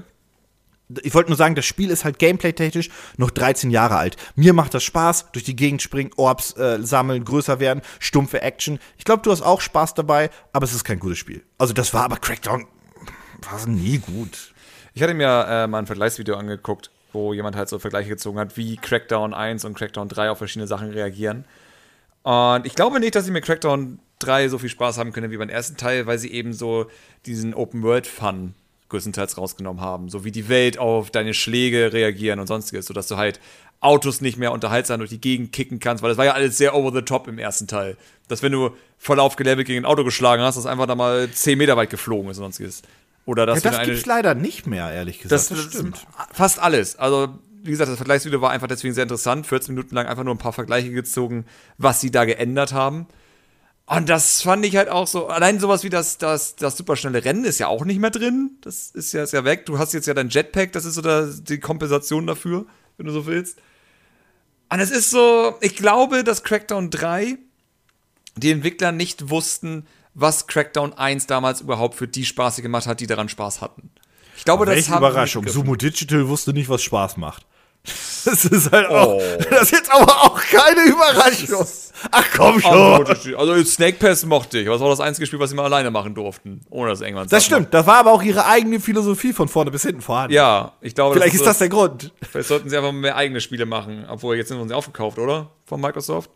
Ich wollte nur sagen, das Spiel ist halt gameplay-technisch noch 13 Jahre alt. Mir macht das Spaß, durch die Gegend springen, Orbs äh, sammeln, größer werden, stumpfe Action. Ich glaube, du hast auch Spaß dabei, aber es ist kein gutes Spiel. Also das war aber Crackdown war nie gut. Ich hatte mir äh, mal ein Vergleichsvideo angeguckt, wo jemand halt so Vergleiche gezogen hat, wie Crackdown 1 und Crackdown 3 auf verschiedene Sachen reagieren. Und ich glaube nicht, dass ich mit Crackdown 3 so viel Spaß haben könnte wie beim ersten Teil, weil sie eben so diesen Open-World-Fun größtenteils rausgenommen haben. So wie die Welt auf deine Schläge reagieren und sonstiges, sodass du halt Autos nicht mehr unterhaltsam durch die Gegend kicken kannst, weil das war ja alles sehr over the top im ersten Teil. Dass wenn du voll aufgelevelt gegen ein Auto geschlagen hast, das einfach da mal 10 Meter weit geflogen ist und sonstiges. Oder dass ja, das gibt's leider nicht mehr, ehrlich gesagt. Das, das stimmt. Fast alles. Also, wie gesagt, das Vergleichsvideo war einfach deswegen sehr interessant. 14 Minuten lang einfach nur ein paar Vergleiche gezogen, was sie da geändert haben. Und das fand ich halt auch so. Allein sowas wie das, das, das superschnelle Rennen ist ja auch nicht mehr drin. Das ist ja, ist ja weg. Du hast jetzt ja dein Jetpack, das ist so der, die Kompensation dafür, wenn du so willst. Und es ist so, ich glaube, dass Crackdown 3 die Entwickler nicht wussten, was Crackdown 1 damals überhaupt für die Spaß gemacht hat, die daran Spaß hatten. Ich glaube, das haben Überraschung. Sumo Digital wusste nicht, was Spaß macht. Das ist halt auch. Oh. Das ist jetzt aber auch keine Überraschung. Ach komm schon. Also Snake Pass mochte ich. Was war das einzige Spiel, was sie mal alleine machen durften, ohne dass irgendwann. Das stimmt. Macht. Das war aber auch ihre eigene Philosophie von vorne bis hinten vorhanden. Ja, ich glaube. Vielleicht das ist, das der Grund. Vielleicht sollten sie einfach mehr eigene Spiele machen. Obwohl jetzt sind sie aufgekauft, oder? Von Microsoft.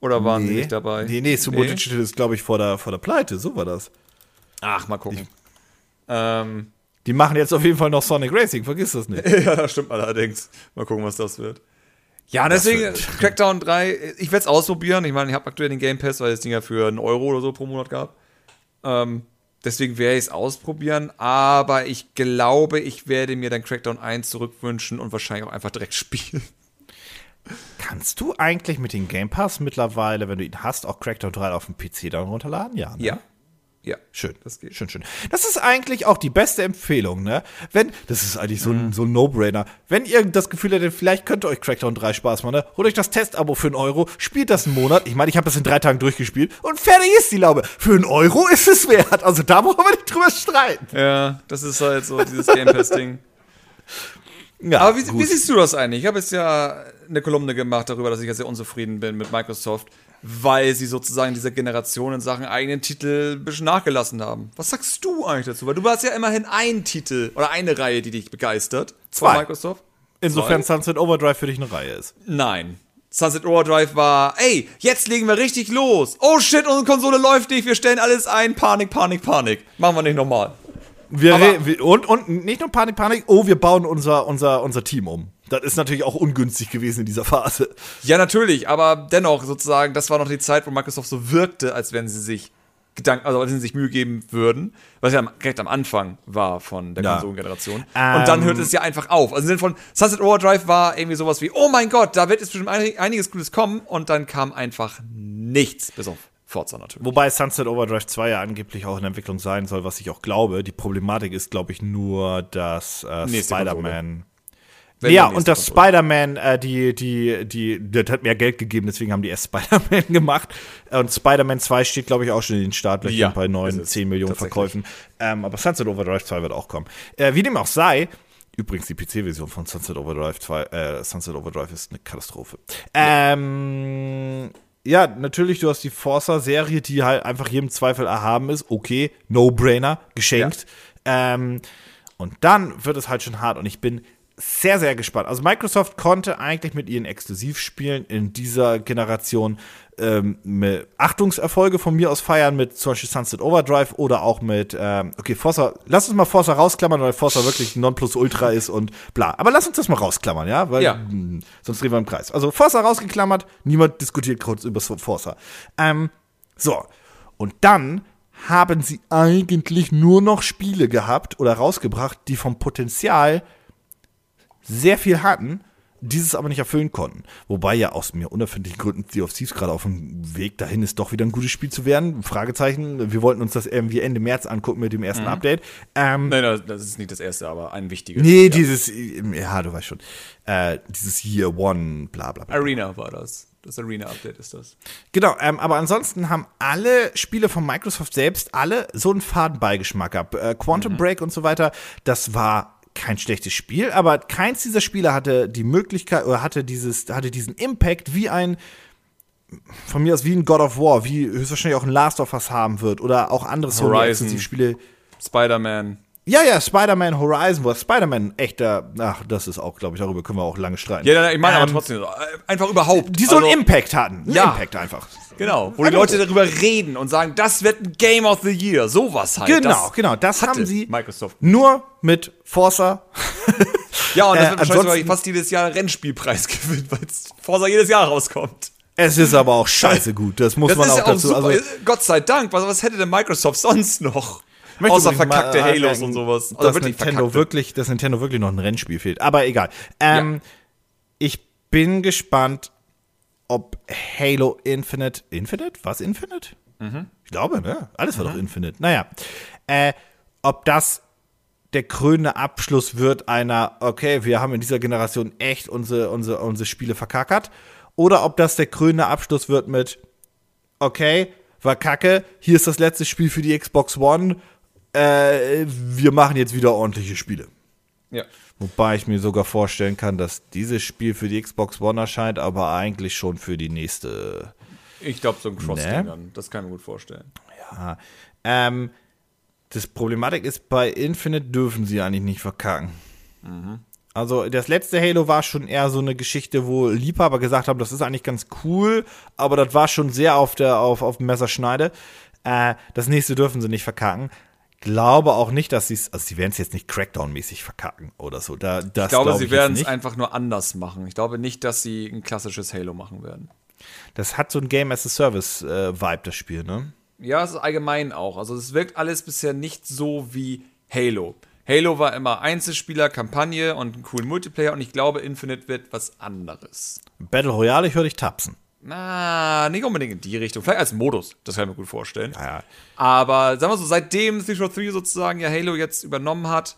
Oder waren nee. sie nicht dabei? Nee, nee, Sumo nee. Digital ist, glaube ich, vor der, vor der Pleite. So war das. Ach, mal gucken. Ich, ähm, die machen jetzt auf jeden Fall noch Sonic Racing, vergiss das nicht. ja, das stimmt allerdings. Mal gucken, was das wird. Ja, deswegen, Crackdown 3, ich werde es ausprobieren. Ich meine, ich habe aktuell den Game Pass, weil das Ding ja für einen Euro oder so pro Monat gab. Ähm, deswegen werde ich es ausprobieren, aber ich glaube, ich werde mir dann Crackdown 1 zurückwünschen und wahrscheinlich auch einfach direkt spielen. Kannst du eigentlich mit dem Game Pass mittlerweile, wenn du ihn hast, auch Crackdown 3 auf dem PC dann runterladen? Ja. Ne? Ja. Ja, schön. Das geht. Schön, schön. Das ist eigentlich auch die beste Empfehlung, ne? Wenn, das ist eigentlich so ein, mhm. so ein No-Brainer. Wenn ihr das Gefühl hättet, vielleicht könnte euch Crackdown 3 Spaß machen, ne? Holt euch das Testabo für einen Euro, spielt das einen Monat. Ich meine, ich habe das in drei Tagen durchgespielt und fertig ist die Laube. Für einen Euro ist es wert. Also da brauchen wir nicht drüber streiten. Ja, das ist halt so dieses Game Pass-Ding. Ja, Aber wie, wie, siehst du das eigentlich? Ich habe jetzt ja eine Kolumne gemacht darüber, dass ich ja sehr unzufrieden bin mit Microsoft, weil sie sozusagen dieser Generation in Sachen eigenen Titel ein bisschen nachgelassen haben. Was sagst du eigentlich dazu? Weil du warst ja immerhin ein Titel oder eine Reihe, die dich begeistert. Zwei. Von Microsoft. Insofern Zwei. Sunset Overdrive für dich eine Reihe ist. Nein. Sunset Overdrive war, ey, jetzt legen wir richtig los. Oh shit, unsere Konsole läuft nicht, wir stellen alles ein. Panik, Panik, Panik. Machen wir nicht nochmal. Wir, wir, und, und nicht nur Panik, Panik, oh, wir bauen unser, unser, unser Team um. Das ist natürlich auch ungünstig gewesen in dieser Phase. Ja, natürlich, aber dennoch sozusagen, das war noch die Zeit, wo Microsoft so wirkte, als wenn sie sich Gedanken, also als wenn sie sich Mühe geben würden, was ja direkt am Anfang war von der ja. Konsolengeneration. Ähm. Und dann hört es ja einfach auf. Also im Sinne von Sunset Overdrive war irgendwie sowas wie, oh mein Gott, da wird jetzt bestimmt einiges Gutes kommen und dann kam einfach nichts, bis auf Forza natürlich. Wobei Sunset Overdrive 2 ja angeblich auch in Entwicklung sein soll, was ich auch glaube. Die Problematik ist, glaube ich, nur, dass äh, Spider-Man. Ja, und das Spider-Man, äh, die, die, die, das hat mehr Geld gegeben, deswegen haben die erst Spider-Man gemacht. Und Spider-Man 2 steht, glaube ich, auch schon in den Startlöchern ja, bei 9, 10 Millionen Verkäufen. Ähm, aber Sunset Overdrive 2 wird auch kommen. Äh, wie dem auch sei, Übrigens, die PC-Version von Sunset Overdrive 2, äh, Sunset Overdrive ist eine Katastrophe. Ja. Ähm, ja, natürlich, du hast die Forza-Serie, die halt einfach jedem Zweifel erhaben ist. Okay, No-Brainer, geschenkt. Ja. Ähm, und dann wird es halt schon hart und ich bin sehr, sehr gespannt. Also Microsoft konnte eigentlich mit ihren Exklusivspielen in dieser Generation ähm, mit Achtungserfolge von mir aus feiern, mit zum Beispiel Sunset Overdrive oder auch mit, ähm, okay, Forza, lass uns mal Forza rausklammern, weil Forza wirklich Nonplusultra ist und bla. Aber lass uns das mal rausklammern, ja, weil ja. Mh, sonst drehen wir im Kreis. Also Forza rausgeklammert, niemand diskutiert kurz über Forza. Ähm, so, und dann haben sie eigentlich nur noch Spiele gehabt oder rausgebracht, die vom Potenzial sehr viel hatten, dieses aber nicht erfüllen konnten. Wobei ja aus mir unerfindlichen Gründen Sea of Thieves gerade auf dem Weg dahin ist, doch wieder ein gutes Spiel zu werden. Fragezeichen. Wir wollten uns das irgendwie Ende März angucken mit dem ersten mhm. Update. Ähm, Nein, das ist nicht das erste, aber ein wichtiges. Nee, ja. dieses, ja, du weißt schon. Äh, dieses Year One, bla bla bla. Arena war das. Das Arena-Update ist das. Genau, ähm, aber ansonsten haben alle Spiele von Microsoft selbst alle so einen Fadenbeigeschmack gehabt. Äh, Quantum mhm. Break und so weiter, das war kein schlechtes Spiel, aber keins dieser Spiele hatte die Möglichkeit oder hatte dieses, hatte diesen Impact wie ein, von mir aus wie ein God of War, wie höchstwahrscheinlich auch ein Last of Us haben wird oder auch andere Sony-Spiele. Spider-Man. Ja, ja, Spider-Man Horizon, wo Spider-Man echter, ach, das ist auch, glaube ich, darüber können wir auch lange streiten. Ja, ich meine ähm, aber trotzdem, äh, einfach überhaupt. Die so also, einen Impact hatten. Einen ja. Impact einfach. Genau, wo die Leute darüber reden und sagen, das wird ein Game of the Year, sowas halt. Genau, das genau, das haben sie Microsoft. nur mit Forza. ja, und das wird äh, wahrscheinlich fast jedes Jahr Rennspielpreis gewinnt, weil Forza jedes Jahr rauskommt. Es ist aber auch scheiße gut, das muss das man auch, auch dazu. Super. Also, Gott sei Dank, was, was hätte denn Microsoft sonst noch? Außer verkackte mal, Halos und sowas. Also dass wirklich Nintendo wirklich, dass Nintendo wirklich noch ein Rennspiel fehlt. Aber egal. Ähm, ja. Ich bin gespannt, ob Halo Infinite. Infinite? Was Infinite? Mhm. Ich glaube, ne? Alles war mhm. doch Infinite. Naja. Äh, ob das der krönende Abschluss wird einer, okay, wir haben in dieser Generation echt unsere, unsere, unsere Spiele verkackert. Oder ob das der krönende Abschluss wird mit, okay, war kacke, hier ist das letzte Spiel für die Xbox One, äh, wir machen jetzt wieder ordentliche Spiele. Ja. Wobei ich mir sogar vorstellen kann, dass dieses Spiel für die Xbox One erscheint, aber eigentlich schon für die nächste. Ich glaube, so ein Cross-Ding ne? Das kann ich mir gut vorstellen. Ja. Ähm, das Problematik ist, bei Infinite dürfen sie eigentlich nicht verkacken. Mhm. Also das letzte Halo war schon eher so eine Geschichte, wo Liebhaber gesagt haben, das ist eigentlich ganz cool, aber das war schon sehr auf der auf, auf Messerschneide. Äh, das nächste dürfen sie nicht verkacken glaube auch nicht, dass sie es, also sie werden es jetzt nicht Crackdown-mäßig verkacken oder so. Da, das ich glaube, glaub sie werden es einfach nur anders machen. Ich glaube nicht, dass sie ein klassisches Halo machen werden. Das hat so ein Game as a Service-Vibe, äh, das Spiel, ne? Ja, es ist allgemein auch. Also es wirkt alles bisher nicht so wie Halo. Halo war immer Einzelspieler, Kampagne und einen coolen Multiplayer und ich glaube, Infinite wird was anderes. Battle Royale, ich höre dich tapsen. Na, nicht unbedingt in die Richtung. Vielleicht als Modus, das kann ich mir gut vorstellen. Ja, ja. Aber sagen wir so, seitdem 343 sozusagen ja Halo jetzt übernommen hat,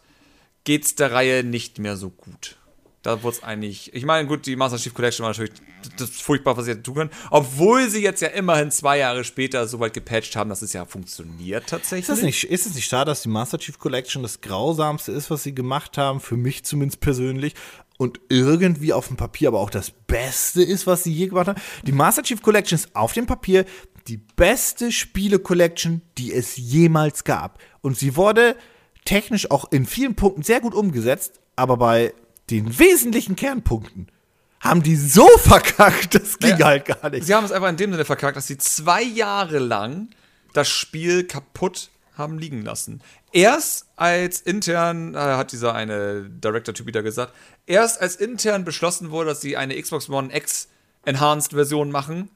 geht es der Reihe nicht mehr so gut. Da wurde es eigentlich. Ich meine, gut, die Master Chief Collection war natürlich das furchtbar, was sie hätten tun können. Obwohl sie jetzt ja immerhin zwei Jahre später so weit gepatcht haben, dass es ja funktioniert tatsächlich. Ist es nicht, ist es nicht schade, dass die Master Chief Collection das Grausamste ist, was sie gemacht haben? Für mich zumindest persönlich und irgendwie auf dem Papier aber auch das Beste ist, was sie je gemacht haben. Die Master Chief Collection ist auf dem Papier die beste Spiele-Collection, die es jemals gab. Und sie wurde technisch auch in vielen Punkten sehr gut umgesetzt, aber bei den wesentlichen Kernpunkten haben die so verkackt, das ging naja, halt gar nicht. Sie haben es einfach in dem Sinne verkackt, dass sie zwei Jahre lang das Spiel kaputt haben liegen lassen. Erst als intern, äh, hat dieser eine Director-Typ wieder gesagt, erst als intern beschlossen wurde, dass sie eine Xbox One X Enhanced Version machen,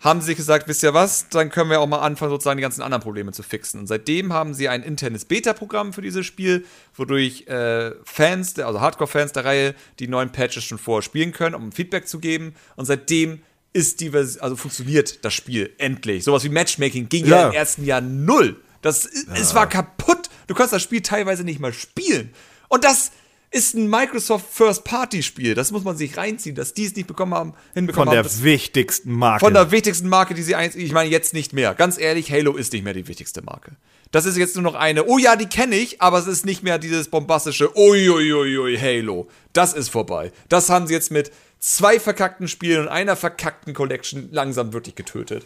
haben sie sich gesagt, wisst ihr was, dann können wir auch mal anfangen, sozusagen die ganzen anderen Probleme zu fixen. Und seitdem haben sie ein internes Beta-Programm für dieses Spiel, wodurch äh, Fans, also Hardcore-Fans der Reihe, die neuen Patches schon vorher spielen können, um Feedback zu geben. Und seitdem ist die, also funktioniert das Spiel endlich. Sowas wie Matchmaking ging ja, ja im ersten Jahr null. Das, ja. Es war kaputt. Du kannst das Spiel teilweise nicht mal spielen. Und das ist ein Microsoft First-Party-Spiel. Das muss man sich reinziehen, dass die es nicht bekommen haben, hinbekommen Von der haben, wichtigsten Marke. Von der wichtigsten Marke, die sie ein, ich meine jetzt nicht mehr. Ganz ehrlich, Halo ist nicht mehr die wichtigste Marke. Das ist jetzt nur noch eine, oh ja, die kenne ich, aber es ist nicht mehr dieses bombastische, uiuiui, Halo. Das ist vorbei. Das haben sie jetzt mit zwei verkackten Spielen und einer verkackten Collection langsam wirklich getötet.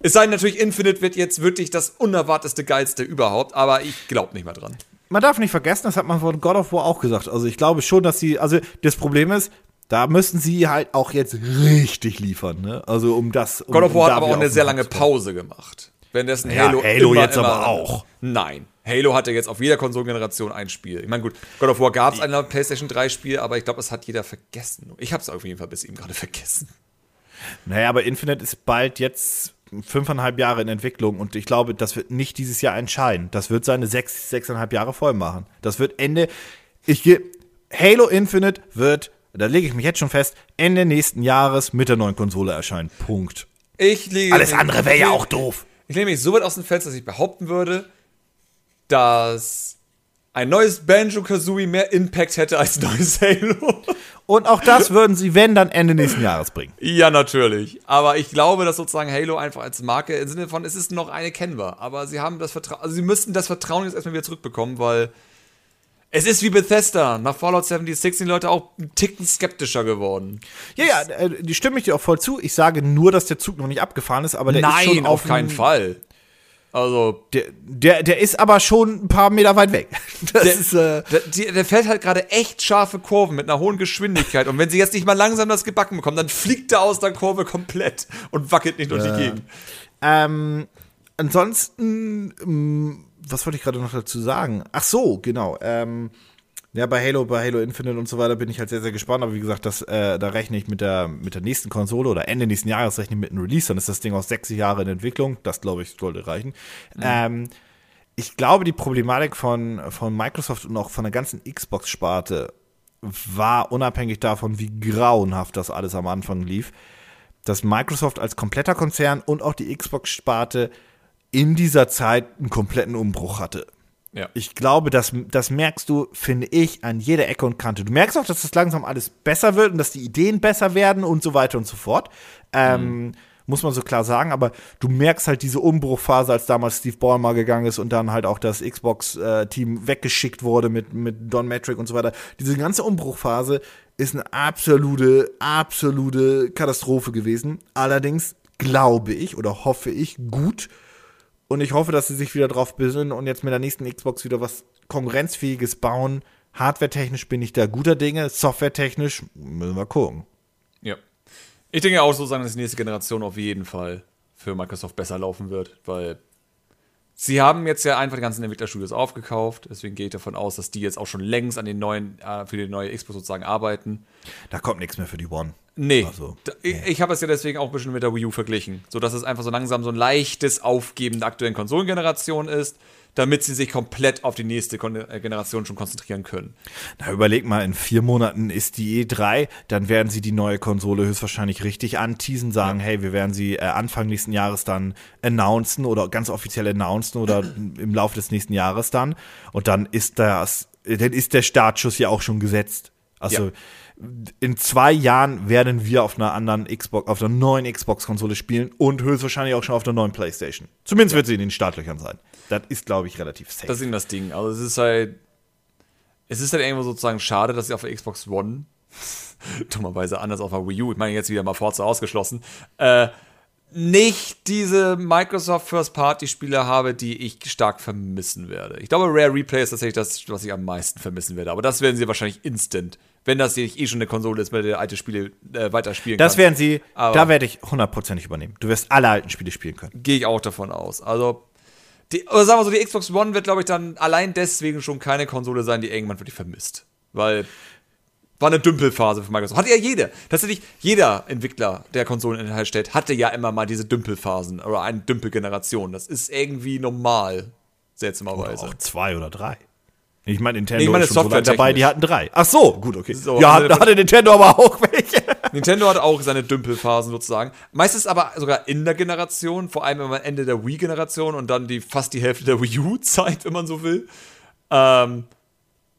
Es sei denn natürlich, Infinite wird jetzt wirklich das unerwartetste Geilste überhaupt, aber ich glaube nicht mehr dran. Man darf nicht vergessen, das hat man von God of War auch gesagt. Also ich glaube schon, dass sie, also das Problem ist, da müssen sie halt auch jetzt richtig liefern, ne? Also um das. Um, God of War um hat aber auch eine sehr lange Pause gemacht. Währenddessen ja, Halo, Halo immer, jetzt immer, aber auch. Nein. Halo hatte jetzt auf jeder Konsolengeneration ein Spiel. Ich meine, gut, God of War gab es ein PlayStation 3 Spiel, aber ich glaube, es hat jeder vergessen. Ich habe es auf jeden Fall bis eben gerade vergessen. Naja, aber Infinite ist bald jetzt fünfeinhalb Jahre in Entwicklung und ich glaube, das wird nicht dieses Jahr entscheiden. Das wird seine sechs, sechseinhalb Jahre voll machen. Das wird Ende. Ich gehe. Halo Infinite wird da lege ich mich jetzt schon fest, Ende nächsten Jahres mit der neuen Konsole erscheinen. Punkt. Ich lege Alles andere wäre ja auch doof. Ich nehme mich so weit aus dem Fenster, dass ich behaupten würde, dass ein neues Banjo-Kazooie mehr Impact hätte als ein neues Halo. Und auch das würden sie, wenn, dann Ende nächsten Jahres bringen. Ja, natürlich. Aber ich glaube, dass sozusagen Halo einfach als Marke im Sinne von, es ist noch eine kennbar. Aber sie haben das Vertrauen, also sie müssten das Vertrauen jetzt erstmal wieder zurückbekommen, weil es ist wie Bethesda. Nach Fallout 76 sind die Leute auch einen Ticken skeptischer geworden. Ja, ja, äh, die stimme ich dir auch voll zu. Ich sage nur, dass der Zug noch nicht abgefahren ist, aber der Nein, ist schon auf keinen Fall. Also. Der, der, der ist aber schon ein paar Meter weit weg. Das der, ist, äh der, der, fährt halt gerade echt scharfe Kurven mit einer hohen Geschwindigkeit. Und wenn sie jetzt nicht mal langsam das gebacken bekommen, dann fliegt er aus der Kurve komplett und wackelt nicht durch äh, die Gegend. Ähm, ansonsten. Ähm, was wollte ich gerade noch dazu sagen? Ach so, genau. Ähm, ja, bei Halo, bei Halo Infinite und so weiter bin ich halt sehr, sehr gespannt. Aber wie gesagt, das, äh, da rechne ich mit der, mit der nächsten Konsole oder Ende nächsten Jahres rechne ich mit einem Release. Dann ist das Ding aus sechs Jahren in Entwicklung. Das, glaube ich, sollte reichen. Mhm. Ähm, ich glaube, die Problematik von, von Microsoft und auch von der ganzen Xbox-Sparte war unabhängig davon, wie grauenhaft das alles am Anfang lief, dass Microsoft als kompletter Konzern und auch die Xbox-Sparte in dieser Zeit einen kompletten Umbruch hatte. Ja. Ich glaube, das, das merkst du, finde ich, an jeder Ecke und Kante. Du merkst auch, dass das langsam alles besser wird und dass die Ideen besser werden und so weiter und so fort. Ähm, mhm. Muss man so klar sagen, aber du merkst halt diese Umbruchphase, als damals Steve Ballmer gegangen ist und dann halt auch das Xbox-Team äh, weggeschickt wurde mit, mit Don Metric und so weiter. Diese ganze Umbruchphase ist eine absolute, absolute Katastrophe gewesen. Allerdings glaube ich oder hoffe ich gut, und ich hoffe, dass sie sich wieder drauf besinnen und jetzt mit der nächsten Xbox wieder was Konkurrenzfähiges bauen. Hardware-technisch bin ich da guter Dinge, software-technisch müssen wir gucken. Ja. Ich denke auch so sagen, dass die nächste Generation auf jeden Fall für Microsoft besser laufen wird, weil sie haben jetzt ja einfach die ganzen Entwicklerstudios aufgekauft, deswegen gehe ich davon aus, dass die jetzt auch schon längst an den neuen, äh, für die neue Xbox sozusagen arbeiten. Da kommt nichts mehr für die One. Nee. Also, nee. Ich, ich habe es ja deswegen auch ein bisschen mit der Wii U verglichen. So dass es einfach so langsam so ein leichtes Aufgeben der aktuellen Konsolengeneration ist, damit sie sich komplett auf die nächste äh, Generation schon konzentrieren können. Na, überleg mal, in vier Monaten ist die E3, dann werden sie die neue Konsole höchstwahrscheinlich richtig anteasen, sagen, ja. hey, wir werden sie äh, Anfang nächsten Jahres dann announcen oder ganz offiziell announcen oder im Laufe des nächsten Jahres dann. Und dann ist das, dann ist der Startschuss ja auch schon gesetzt. Also ja in zwei Jahren werden wir auf einer anderen Xbox, auf einer neuen Xbox-Konsole spielen und höchstwahrscheinlich auch schon auf der neuen PlayStation. Zumindest wird sie in den Startlöchern sein. Das ist, glaube ich, relativ safe. Das ist eben das Ding. Also es ist halt, es ist halt irgendwo sozusagen schade, dass sie auf der Xbox One, dummerweise anders auf der Wii U, ich meine jetzt wieder mal Forza ausgeschlossen, äh, nicht diese Microsoft First-Party-Spiele habe, die ich stark vermissen werde. Ich glaube, Rare Replay ist tatsächlich das, was ich am meisten vermissen werde. Aber das werden sie wahrscheinlich instant wenn das nicht eh schon eine Konsole ist, mit der alte Spiele äh, weiterspielen Das werden sie, Aber da werde ich hundertprozentig übernehmen. Du wirst alle alten Spiele spielen können. Gehe ich auch davon aus. Also, die, oder sagen wir so, die Xbox One wird, glaube ich, dann allein deswegen schon keine Konsole sein, die irgendwann wirklich vermisst. Weil war eine Dümpelphase für Microsoft. Hatte ja jeder. Tatsächlich jeder Entwickler, der Konsoleninhalt stellt, hatte ja immer mal diese Dümpelphasen oder eine Dümpelgeneration. Das ist irgendwie normal, seltsamerweise. Oder auch zwei oder drei. Ich meine, Nintendo nee, ich meine, ist schon so dabei, die hatten drei. Ach so, gut, okay. So, ja, also, hatte Nintendo aber auch welche. Nintendo hat auch seine Dümpelphasen sozusagen. Meistens aber sogar in der Generation, vor allem am Ende der Wii-Generation und dann die fast die Hälfte der Wii U-Zeit, wenn man so will. Ähm,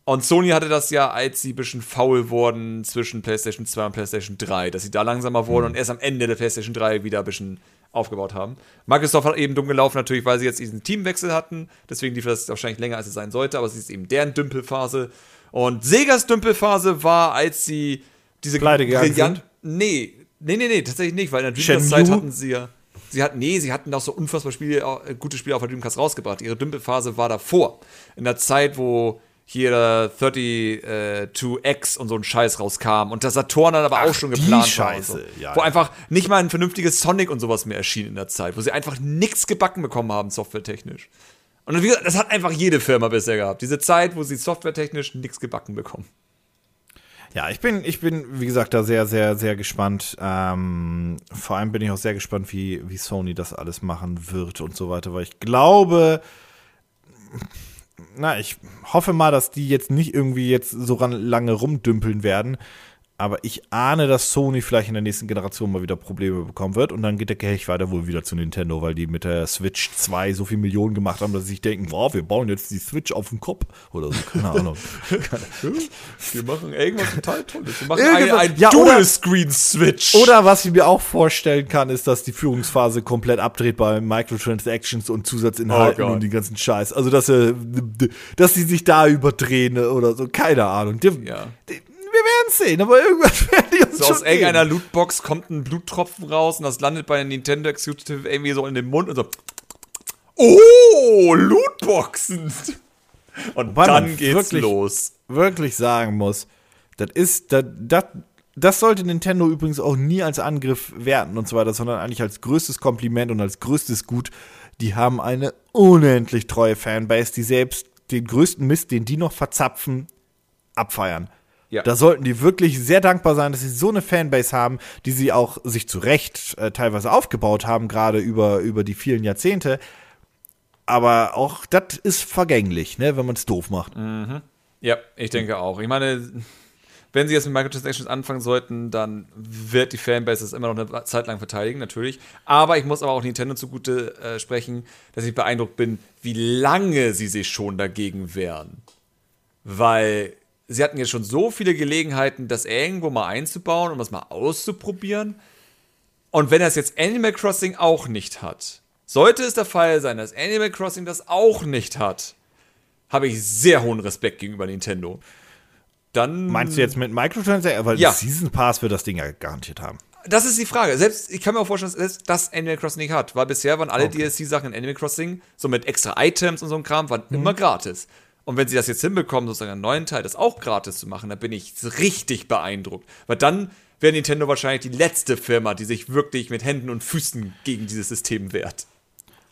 und Sony hatte das ja, als sie ein bisschen faul wurden zwischen PlayStation 2 und PlayStation 3, dass sie da langsamer wurden mhm. und erst am Ende der PlayStation 3 wieder ein bisschen aufgebaut haben. Microsoft hat eben dumm gelaufen, natürlich, weil sie jetzt diesen Teamwechsel hatten. Deswegen lief das wahrscheinlich länger, als es sein sollte. Aber es ist eben deren Dümpelphase. Und Segas Dümpelphase war, als sie diese Pleite brillant. Nee, nee, nee, nee, tatsächlich nicht, weil in der Dreamcast-Zeit hatten sie ja. Sie hatten, nee, sie hatten auch so unfassbar Spiele, äh, gute Spiele auf der Dreamcast rausgebracht. Ihre Dümpelphase war davor. In der Zeit, wo hier 32X und so ein Scheiß rauskam und der Saturn dann aber Ach, auch schon geplant Scheiße. war. So. Ja, wo ja. einfach nicht mal ein vernünftiges Sonic und sowas mehr erschien in der Zeit, wo sie einfach nichts gebacken bekommen haben, softwaretechnisch. Und wie gesagt, das hat einfach jede Firma bisher gehabt. Diese Zeit, wo sie softwaretechnisch nichts gebacken bekommen. Ja, ich bin, ich bin, wie gesagt, da sehr, sehr, sehr gespannt. Ähm, vor allem bin ich auch sehr gespannt, wie, wie Sony das alles machen wird und so weiter, weil ich glaube, na, ich hoffe mal, dass die jetzt nicht irgendwie jetzt so lange rumdümpeln werden. Aber ich ahne, dass Sony vielleicht in der nächsten Generation mal wieder Probleme bekommen wird und dann geht der Kelch weiter wohl wieder zu Nintendo, weil die mit der Switch 2 so viel Millionen gemacht haben, dass sie sich denken, wow, wir bauen jetzt die Switch auf den Kopf oder so, keine Ahnung. wir machen irgendwas total Tolles. Wir machen ein, ein ja, Dual-Screen-Switch. Oder was ich mir auch vorstellen kann, ist, dass die Führungsphase komplett abdreht bei Microtransactions und Zusatzinhalten oh und die ganzen Scheiß. Also, dass, er, dass sie sich da überdrehen oder so, keine Ahnung. Die, ja. Die, sehen, aber irgendwas werden die uns so schon aus irgendeiner Lootbox kommt ein Bluttropfen raus und das landet bei der Nintendo Executive irgendwie so in den Mund und so. Oh, Lootboxen! Und Weil dann geht's wirklich, los. Wirklich sagen muss, das ist, das, das, das sollte Nintendo übrigens auch nie als Angriff werten und so weiter, sondern eigentlich als größtes Kompliment und als größtes Gut. Die haben eine unendlich treue Fanbase, die selbst den größten Mist, den die noch verzapfen, abfeiern. Ja. Da sollten die wirklich sehr dankbar sein, dass sie so eine Fanbase haben, die sie auch sich zu Recht äh, teilweise aufgebaut haben, gerade über, über die vielen Jahrzehnte. Aber auch das ist vergänglich, ne, wenn man es doof macht. Mhm. Ja, ich denke auch. Ich meine, wenn sie jetzt mit Microtransactions anfangen sollten, dann wird die Fanbase das immer noch eine Zeit lang verteidigen, natürlich. Aber ich muss aber auch Nintendo zugute äh, sprechen, dass ich beeindruckt bin, wie lange sie sich schon dagegen wehren. Weil sie hatten jetzt schon so viele Gelegenheiten, das irgendwo mal einzubauen und um das mal auszuprobieren. Und wenn das jetzt Animal Crossing auch nicht hat, sollte es der Fall sein, dass Animal Crossing das auch nicht hat, habe ich sehr hohen Respekt gegenüber Nintendo. Dann. Meinst du jetzt mit Microtransactions? Weil ja. Season Pass wird das Ding ja garantiert haben. Das ist die Frage. Selbst, ich kann mir auch vorstellen, dass das Animal Crossing nicht hat, weil bisher waren alle okay. DLC-Sachen in Animal Crossing, so mit extra Items und so ein Kram, waren mhm. immer gratis. Und wenn sie das jetzt hinbekommen, sozusagen einen neuen Teil, das auch gratis zu machen, dann bin ich richtig beeindruckt. Weil dann wäre Nintendo wahrscheinlich die letzte Firma, die sich wirklich mit Händen und Füßen gegen dieses System wehrt.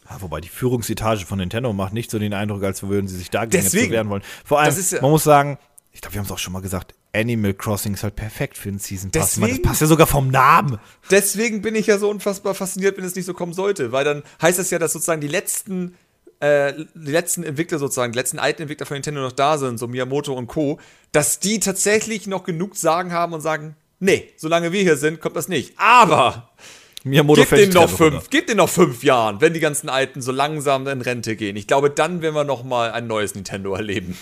Ja, wobei die Führungsetage von Nintendo macht nicht so den Eindruck, als würden sie sich dagegen Deswegen, wehren wollen. Vor allem, ja man muss sagen, ich glaube, wir haben es auch schon mal gesagt, Animal Crossing ist halt perfekt für einen Season Pass. Deswegen, meine, das passt ja sogar vom Namen. Deswegen bin ich ja so unfassbar fasziniert, wenn es nicht so kommen sollte, weil dann heißt es ja, dass sozusagen die letzten äh, die letzten Entwickler sozusagen, die letzten alten Entwickler von Nintendo noch da sind, so Miyamoto und Co., dass die tatsächlich noch genug sagen haben und sagen, nee, solange wir hier sind, kommt das nicht. Aber Miyamoto gib den noch fünf, gib den noch fünf Jahren, wenn die ganzen Alten so langsam in Rente gehen. Ich glaube, dann werden wir noch mal ein neues Nintendo erleben.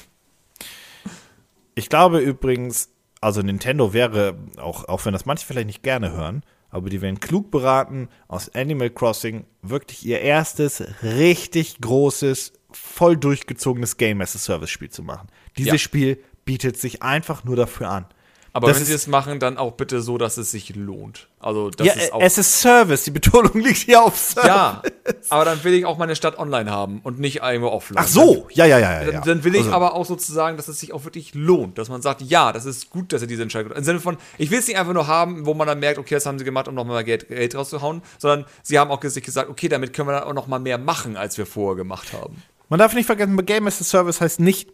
Ich glaube übrigens, also Nintendo wäre, auch, auch wenn das manche vielleicht nicht gerne hören, aber die werden klug beraten, aus Animal Crossing wirklich ihr erstes richtig großes, voll durchgezogenes Game as a Service Spiel zu machen. Dieses ja. Spiel bietet sich einfach nur dafür an. Aber das wenn sie es machen, dann auch bitte so, dass es sich lohnt. Also, das ja, ist auch es ist Service. Die Betonung liegt hier auf Service. Ja, aber dann will ich auch meine Stadt online haben und nicht irgendwo offline. Ach so, ja, ja, ja. ja, Dann, dann, will ich also. aber auch sozusagen, dass es sich auch wirklich lohnt. Dass man sagt, ja, das ist gut, dass er diese Entscheidung. Im Sinne von, ich will es nicht einfach nur haben, wo man dann merkt, okay, das haben sie gemacht, um nochmal Geld, Geld rauszuhauen, sondern sie haben auch sich gesagt, okay, damit können wir dann auch nochmal mehr machen, als wir vorher gemacht haben. Man darf nicht vergessen, Game as a Service heißt nicht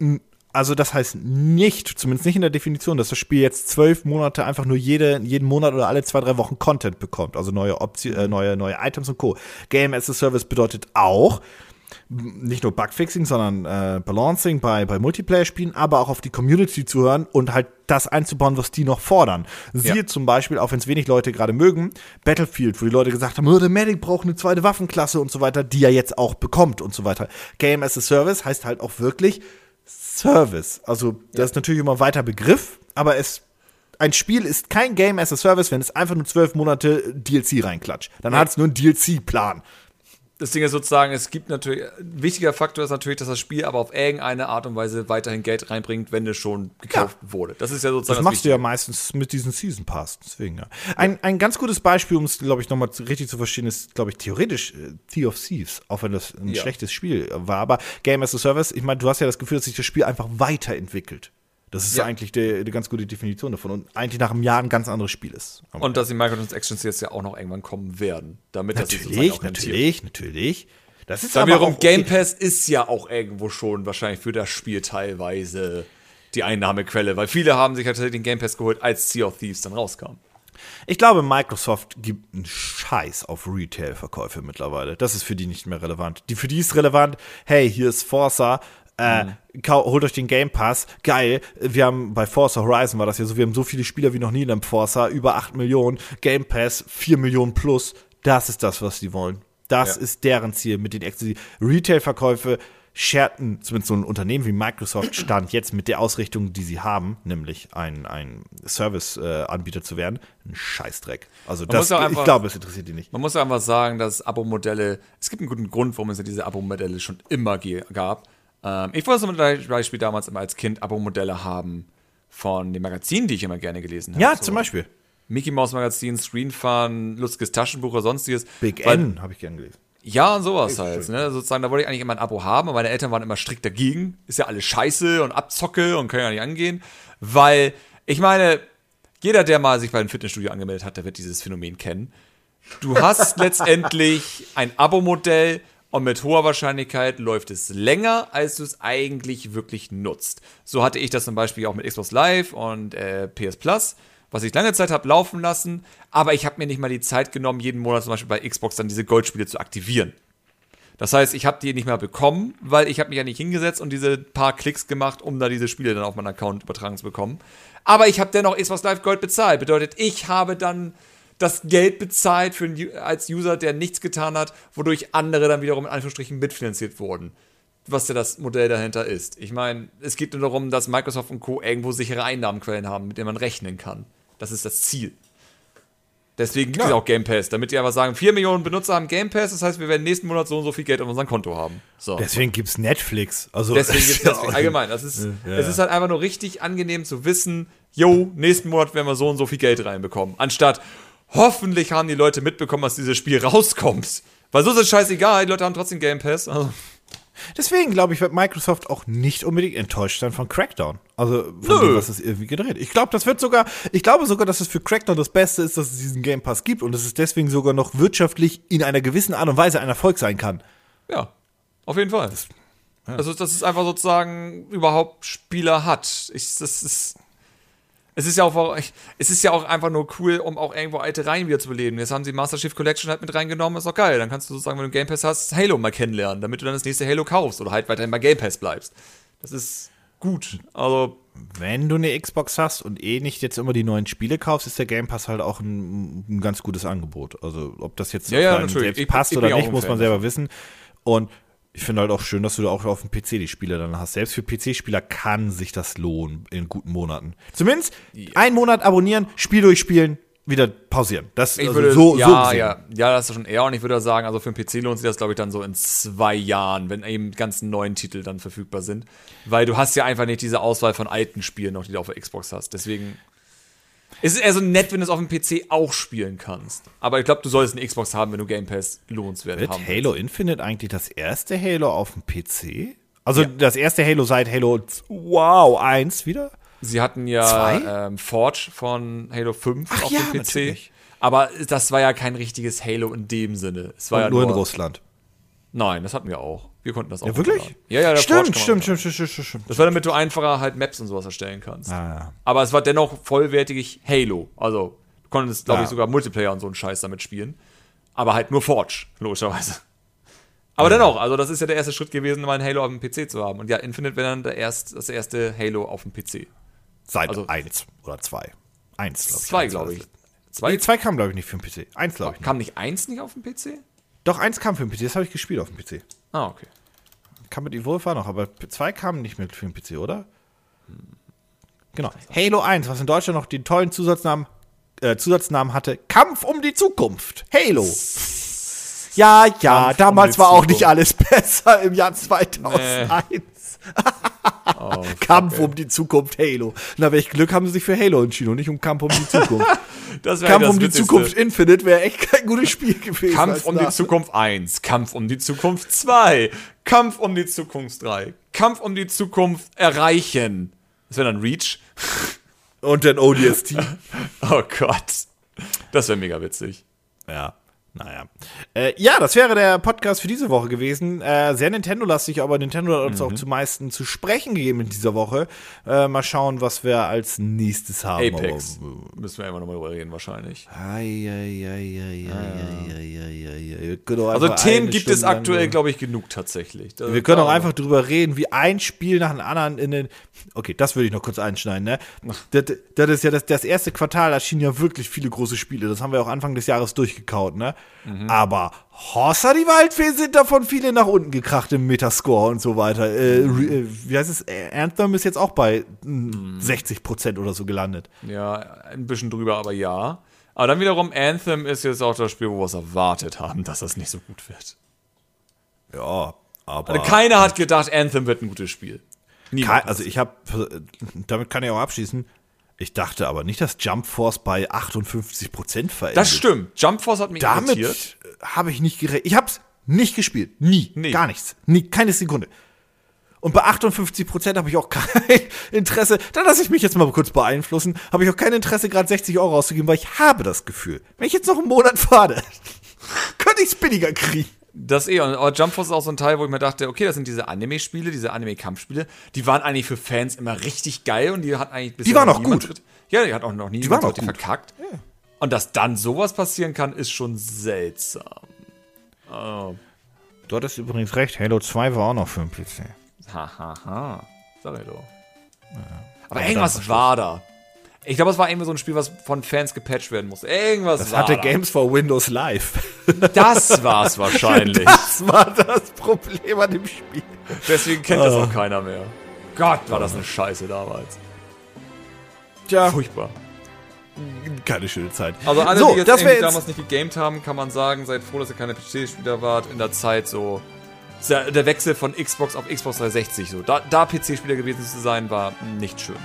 also das heißt nicht, zumindest nicht in der Definition, dass das Spiel jetzt zwölf Monate einfach nur jede, jeden Monat oder alle zwei, drei Wochen Content bekommt, also neue, Option, äh, neue, neue Items und Co. Game as a Service bedeutet auch, nicht nur Bugfixing, sondern äh, Balancing bei, bei Multiplayer-Spielen, aber auch auf die Community zu hören und halt das einzubauen, was die noch fordern. Siehe ja. zum Beispiel, auch wenn es wenig Leute gerade mögen, Battlefield, wo die Leute gesagt haben, oh, der Medic braucht eine zweite Waffenklasse und so weiter, die er jetzt auch bekommt und so weiter. Game as a Service heißt halt auch wirklich, Service. Also, das ist natürlich immer ein weiter Begriff, aber es ein Spiel ist kein Game as a Service, wenn es einfach nur zwölf Monate DLC reinklatscht. Dann ja. hat es nur einen DLC-Plan das Ding ist sozusagen, es gibt natürlich, ein wichtiger Faktor ist natürlich, dass das Spiel aber auf irgendeine Art und Weise weiterhin Geld reinbringt, wenn es schon gekauft ja. wurde. Das ist ja sozusagen. Das, das machst Wichtige. du ja meistens mit diesen Season Pass, deswegen ja. Ein, ein ganz gutes Beispiel, um es, glaube ich, nochmal richtig zu verstehen, ist, glaube ich, theoretisch äh, Sea of Thieves, auch wenn das ein ja. schlechtes Spiel war. Aber Game as a Service, ich meine, du hast ja das Gefühl, dass sich das Spiel einfach weiterentwickelt. Das ist ja. eigentlich eine ganz gute Definition davon und eigentlich nach einem Jahr ein ganz anderes Spiel ist. Aber und dass die Microtransactions jetzt ja auch noch irgendwann kommen werden, damit natürlich, das natürlich, natürlich. Das ist Dann aber wiederum, Game Pass ist ja auch irgendwo schon wahrscheinlich für das Spiel teilweise die Einnahmequelle, weil viele haben sich tatsächlich den Game Pass geholt, als Sea of Thieves dann rauskam. Ich glaube, Microsoft gibt einen Scheiß auf Retail-Verkäufe mittlerweile. Das ist für die nicht mehr relevant. Die, für die ist relevant, hey, hier ist Forza, Äh, mhm. holt euch den Game Pass. Geil. Wir haben bei Forza Horizon war das ja so, wir haben so viele Spieler wie noch nie in einem Forza, über 8 Millionen. Game Pass 4 Millionen plus. Das ist das, was die wollen. Das ja. ist deren Ziel mit den Exklusiv. Retail-Verkäufe scherten, zumindest so ein Unternehmen wie Microsoft stand jetzt mit der Ausrichtung, die sie haben, nämlich ein, ein Service-Anbieter äh, zu werden, ein Scheißdreck. Also das, einfach, ich glaube, es interessiert die nicht. Man muss einfach sagen, dass Abo-Modelle, es gibt einen guten Grund, warum es ja diese Abo-Modelle schon immer gab. Ähm, ich wollte zum Beispiel damals immer als Kind Abo-Modelle haben von den Magazinen, die ich immer gerne gelesen habe. Ja, so. zum Beispiel. Mickey Mouse Magazin, Screen Fun, lustiges Taschenbuch oder sonstiges. Big Weil, N habe ich gern gelesen. Ja, und sowas halt. Ne? Sozusagen, da wollte ich eigentlich immer ein Abo haben, aber meine Eltern waren immer strikt dagegen. Ist ja alles scheiße und Abzocke und können ja nicht angehen. Weil, ich meine, jeder, der mal sich bei einem Fitnessstudio angemeldet hat, der wird dieses Phänomen kennen. Du hast letztendlich ein Abo-Modell und mit hoher Wahrscheinlichkeit läuft es länger, als du es eigentlich wirklich nutzt. So hatte ich das zum Beispiel auch mit Xbox Live und äh, PS Plus was ich lange Zeit habe laufen lassen, aber ich habe mir nicht mal die Zeit genommen, jeden Monat zum Beispiel bei Xbox dann diese Goldspiele zu aktivieren. Das heißt, ich habe die nicht mehr bekommen, weil ich habe mich ja nicht hingesetzt und diese paar Klicks gemacht, um da diese Spiele dann auf meinen Account übertragen zu bekommen. Aber ich habe dennoch Xbox Live Gold bezahlt. Bedeutet, ich habe dann das Geld bezahlt für einen, als User, der nichts getan hat, wodurch andere dann wiederum in Anführungsstrichen mitfinanziert wurden. Was ja das Modell dahinter ist. Ich meine, es geht nur darum, dass Microsoft und Co. irgendwo sichere Einnahmenquellen haben, mit denen man rechnen kann. Das ist das Ziel. Deswegen gibt es auch Game Pass, damit die aber sagen, 4 Millionen Benutzer haben Game Pass, das heißt, wir werden nächsten Monat so und so viel Geld auf unserem Konto haben. So. Deswegen gibt es Netflix. Also Deswegen gibt es Netflix. Allgemein, das ist, ja. es ist halt einfach nur richtig angenehm zu wissen, yo, nächsten Monat werden wir so und so viel Geld reinbekommen. Anstatt, hoffentlich haben die Leute mitbekommen, dass dieses Spiel rauskommt. Weil so ist es scheißegal, die Leute haben trotzdem Game Pass. Also. Deswegen glaube ich, wird Microsoft auch nicht unbedingt enttäuscht sein von Crackdown. Also von Nö. dem, was es irgendwie gedreht. Ich glaube, das wird sogar, ich glaube sogar, dass es für Crackdown das Beste ist, dass es diesen Game Pass gibt und dass es deswegen sogar noch wirtschaftlich in einer gewissen Art und Weise ein Erfolg sein kann. Ja, auf jeden Fall. Das, ja. Also, dass es einfach sozusagen überhaupt Spieler hat. Ich, das ist es ist ja auch, es ist ja auch einfach nur cool, um auch irgendwo alte Reihen wieder zu beleben. Jetzt haben sie Master Chief Collection halt mit reingenommen, ist auch geil. Dann kannst du sozusagen, wenn du Game Pass hast, Halo mal kennenlernen, damit du dann das nächste Halo kaufst oder halt weiterhin bei Game Pass bleibst. Das ist gut. Also. Wenn du eine Xbox hast und eh nicht jetzt immer die neuen Spiele kaufst, ist der Game Pass halt auch ein, ein ganz gutes Angebot. Also, ob das jetzt ja, ja, selbst passt ich, ich oder nicht, muss man selber wissen. Und ich finde halt auch schön, dass du da auch auf dem PC die Spiele dann hast. Selbst für PC-Spieler kann sich das lohnen in guten Monaten. Zumindest ja. einen Monat abonnieren, Spiel durchspielen, wieder pausieren. Das ich also würde, so, ja, so ja, ja, das ist schon eher. Und ich würde sagen, also für den PC lohnt sich das, glaube ich, dann so in zwei Jahren, wenn eben ganzen neuen Titel dann verfügbar sind. Weil du hast ja einfach nicht diese Auswahl von alten Spielen noch, die du auf der Xbox hast. Deswegen es ist eher so nett, wenn du es auf dem PC auch spielen kannst. Aber ich glaube, du solltest eine Xbox haben, wenn du Game Pass lohnenswert Wird haben Halo willst. Infinite eigentlich das erste Halo auf dem PC? Also ja. das erste Halo seit Halo Wow 1 wieder? Sie hatten ja ähm, Forge von Halo 5 Ach auf ja, dem PC. Natürlich. Aber das war ja kein richtiges Halo in dem Sinne. Es war ja nur, nur in Russland. Nein, das hatten wir auch. Wir konnten das auch. Ja, wirklich? Ja, ja, stimmt, stimmt, stimmt, stimmt, stimmt, stimmt. Das war damit du einfacher halt Maps und sowas erstellen kannst. Ah, ja. Aber es war dennoch vollwertig Halo. Also, du konntest, glaube ja. ich, sogar Multiplayer und so einen Scheiß damit spielen. Aber halt nur Forge, logischerweise. Aber ja. dennoch, also das ist ja der erste Schritt gewesen, mal ein Halo auf dem PC zu haben. Und ja, Infinite wäre dann der erst, das erste Halo auf dem PC. Seit also, eins oder zwei. Eins, glaube ich. Zwei, glaube ich. Zwei, nee, zwei kam, glaube ich, nicht für den PC. Eins, glaube ich. Kam nicht eins nicht auf dem PC? Doch, eins kam für den PC. Das habe ich gespielt auf dem PC. Ah, okay. Kam mit Evolve war noch, aber 2 kam nicht mit für den PC, oder? Genau. Halo 1, was in Deutschland noch den tollen Zusatznamen, äh, Zusatznamen hatte, Kampf um die Zukunft. Halo. Ja, ja, Kampf damals um war auch nicht alles besser im Jahr 2001. Nee. Oh, Kampf um die Zukunft Halo. Na, welch Glück haben sie sich für Halo entschieden und nicht um Kampf um die Zukunft. Kampf um die Zukunft Infinite wäre echt kein gutes Spiel gewesen. Kampf um die Zukunft 1, Kampf um die Zukunft 2, Kampf um die Zukunft 3, Kampf um die Zukunft erreichen. Das wäre dann Reach. Und dann ODST. oh Gott. Das wäre mega witzig. Ja. Naja. Äh, ja, das wäre der Podcast für diese Woche gewesen. Äh, sehr Nintendo-lastig, aber Nintendo hat uns mhm. auch zu meisten zu sprechen gegeben in dieser Woche. Äh, mal schauen, was wir als nächstes haben. Apex. Aber, Müssen wir immer nochmal drüber reden, wahrscheinlich. Also Themen gibt es aktuell, glaube ich, genug tatsächlich. Das wir können auch einfach drüber reden, wie ein Spiel nach dem anderen in den. Okay, das würde ich noch kurz einschneiden, ne? Das, das ist ja das, das erste Quartal, da erschienen ja wirklich viele große Spiele. Das haben wir auch Anfang des Jahres durchgekaut, ne? Mhm. Aber Horsa die Waldfee sind davon viele nach unten gekracht im Metascore und so weiter. Äh, äh, wie heißt es? Anthem ist jetzt auch bei mhm. 60% oder so gelandet. Ja, ein bisschen drüber, aber ja. Aber dann wiederum, Anthem ist jetzt auch das Spiel, wo wir es erwartet haben, dass das nicht so gut wird. Ja, aber. Also keiner hat gedacht, Anthem wird ein gutes Spiel. Niemand also ich habe, damit kann ich auch abschließen, ich dachte aber nicht, dass Jump Force bei 58 Prozent verendet. Das stimmt. Jump Force hat mich Damit habe ich nicht gerechnet. Ich habe es nicht gespielt. Nie. Nee. Gar nichts. Nie, keine Sekunde. Und bei 58 Prozent habe ich auch kein Interesse, da lasse ich mich jetzt mal kurz beeinflussen, habe ich auch kein Interesse, gerade 60 Euro auszugeben, weil ich habe das Gefühl, wenn ich jetzt noch einen Monat fahre, könnte ich es billiger kriegen. Das eh, aber Jump Force ist auch so ein Teil, wo ich mir dachte, okay, das sind diese Anime-Spiele, diese Anime-Kampfspiele, die waren eigentlich für Fans immer richtig geil und die hat eigentlich bisher Die waren auch gut. Tritt, ja, die hat auch noch nie die waren auch gut. verkackt. Ja. Und dass dann sowas passieren kann, ist schon seltsam. Oh. Du hattest übrigens recht, Halo 2 war auch noch für den PC. Hahaha. Ha, ha. Sag ich doch. Ja. Aber, aber irgendwas war da. Ich glaube, es war irgendwie so ein Spiel, was von Fans gepatcht werden musste. Irgendwas das hatte da. Games for Windows Live. Das war es wahrscheinlich. Das war das Problem an dem Spiel. Deswegen kennt oh. das auch keiner mehr. Gott, war das eine Scheiße damals. Tja. Furchtbar. Keine schöne Zeit. Also alle, so, die jetzt, jetzt damals nicht gegamed haben, kann man sagen, seid froh, dass ihr keine PC-Spieler wart. In der Zeit so der Wechsel von Xbox auf Xbox 360 so. Da, da PC-Spieler gewesen zu sein, war nicht schön.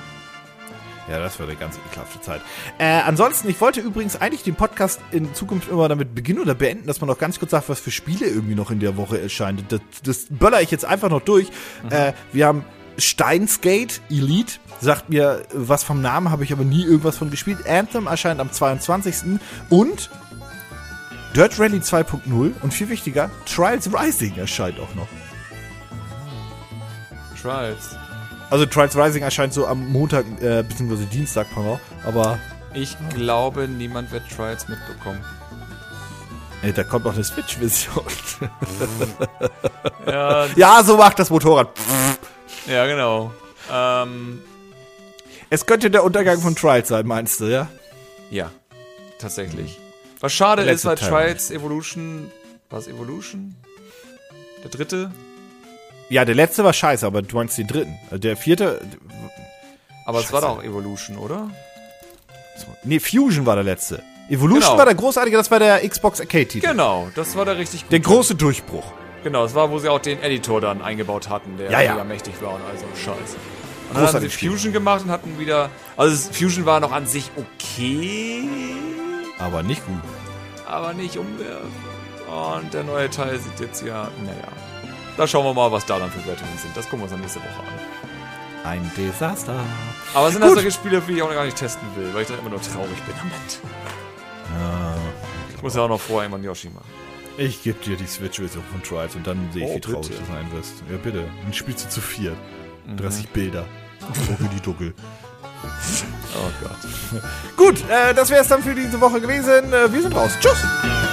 Ja, das war eine ganz ekelhafte Zeit. Äh, ansonsten, ich wollte übrigens eigentlich den Podcast in Zukunft immer damit beginnen oder beenden, dass man noch ganz kurz sagt, was für Spiele irgendwie noch in der Woche erscheinen. Das, das böller ich jetzt einfach noch durch. Mhm. Äh, wir haben Steinsgate Elite, sagt mir was vom Namen, habe ich aber nie irgendwas von gespielt. Anthem erscheint am 22. Und Dirt Rally 2.0 und viel wichtiger, Trials Rising erscheint auch noch. Trials. Also Trials Rising erscheint so am Montag äh, bzw. Dienstag, Pardon, aber. Ich glaube, niemand wird Trials mitbekommen. Ey, da kommt noch eine Switch-Vision. ja, ja, so macht das Motorrad. ja, genau. Ähm, es könnte der Untergang von Trials sein, meinst du, ja? Ja, tatsächlich. Was schade ist, weil Trials Evolution. Was Evolution? Der dritte? Ja, der letzte war scheiße, aber du meinst den dritten. Äh, der vierte. Aber es war doch Evolution, oder? Nee, Fusion war der letzte. Evolution genau. war der großartige, das war der Xbox Arcade-Titel. Genau, das war der richtig gute. Der große Durchbruch. Genau, das war, wo sie auch den Editor dann eingebaut hatten, der ja, ja. mächtig war und also Scheiße. Und dann haben sie Fusion gemacht und hatten wieder. Also Fusion war noch an sich okay. Aber nicht gut. Aber nicht um. Und der neue Teil sieht jetzt ja. Naja. Da schauen wir mal, was da dann für Wertungen sind. Das gucken wir uns dann nächste Woche an. Ein Desaster. Aber sind das solche Spiele, die ich auch gar nicht testen will, weil ich dann immer nur traurig bin am Ende. Ja. Ich muss ja auch noch vorher immer Yoshi machen. Ich gebe dir die Switch-Version von Trials und dann sehe ich, oh, wie traurig bitte. du sein wirst. Ja, bitte. Dann spielst du zu vier. Mhm. 30 Bilder. Duckel die Duckel. Oh Gott. Gut, äh, das wäre es dann für diese Woche gewesen. Äh, wir sind raus. Tschüss.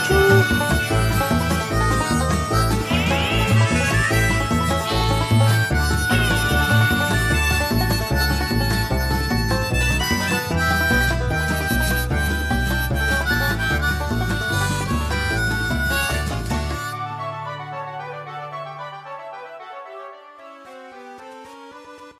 Tschüss.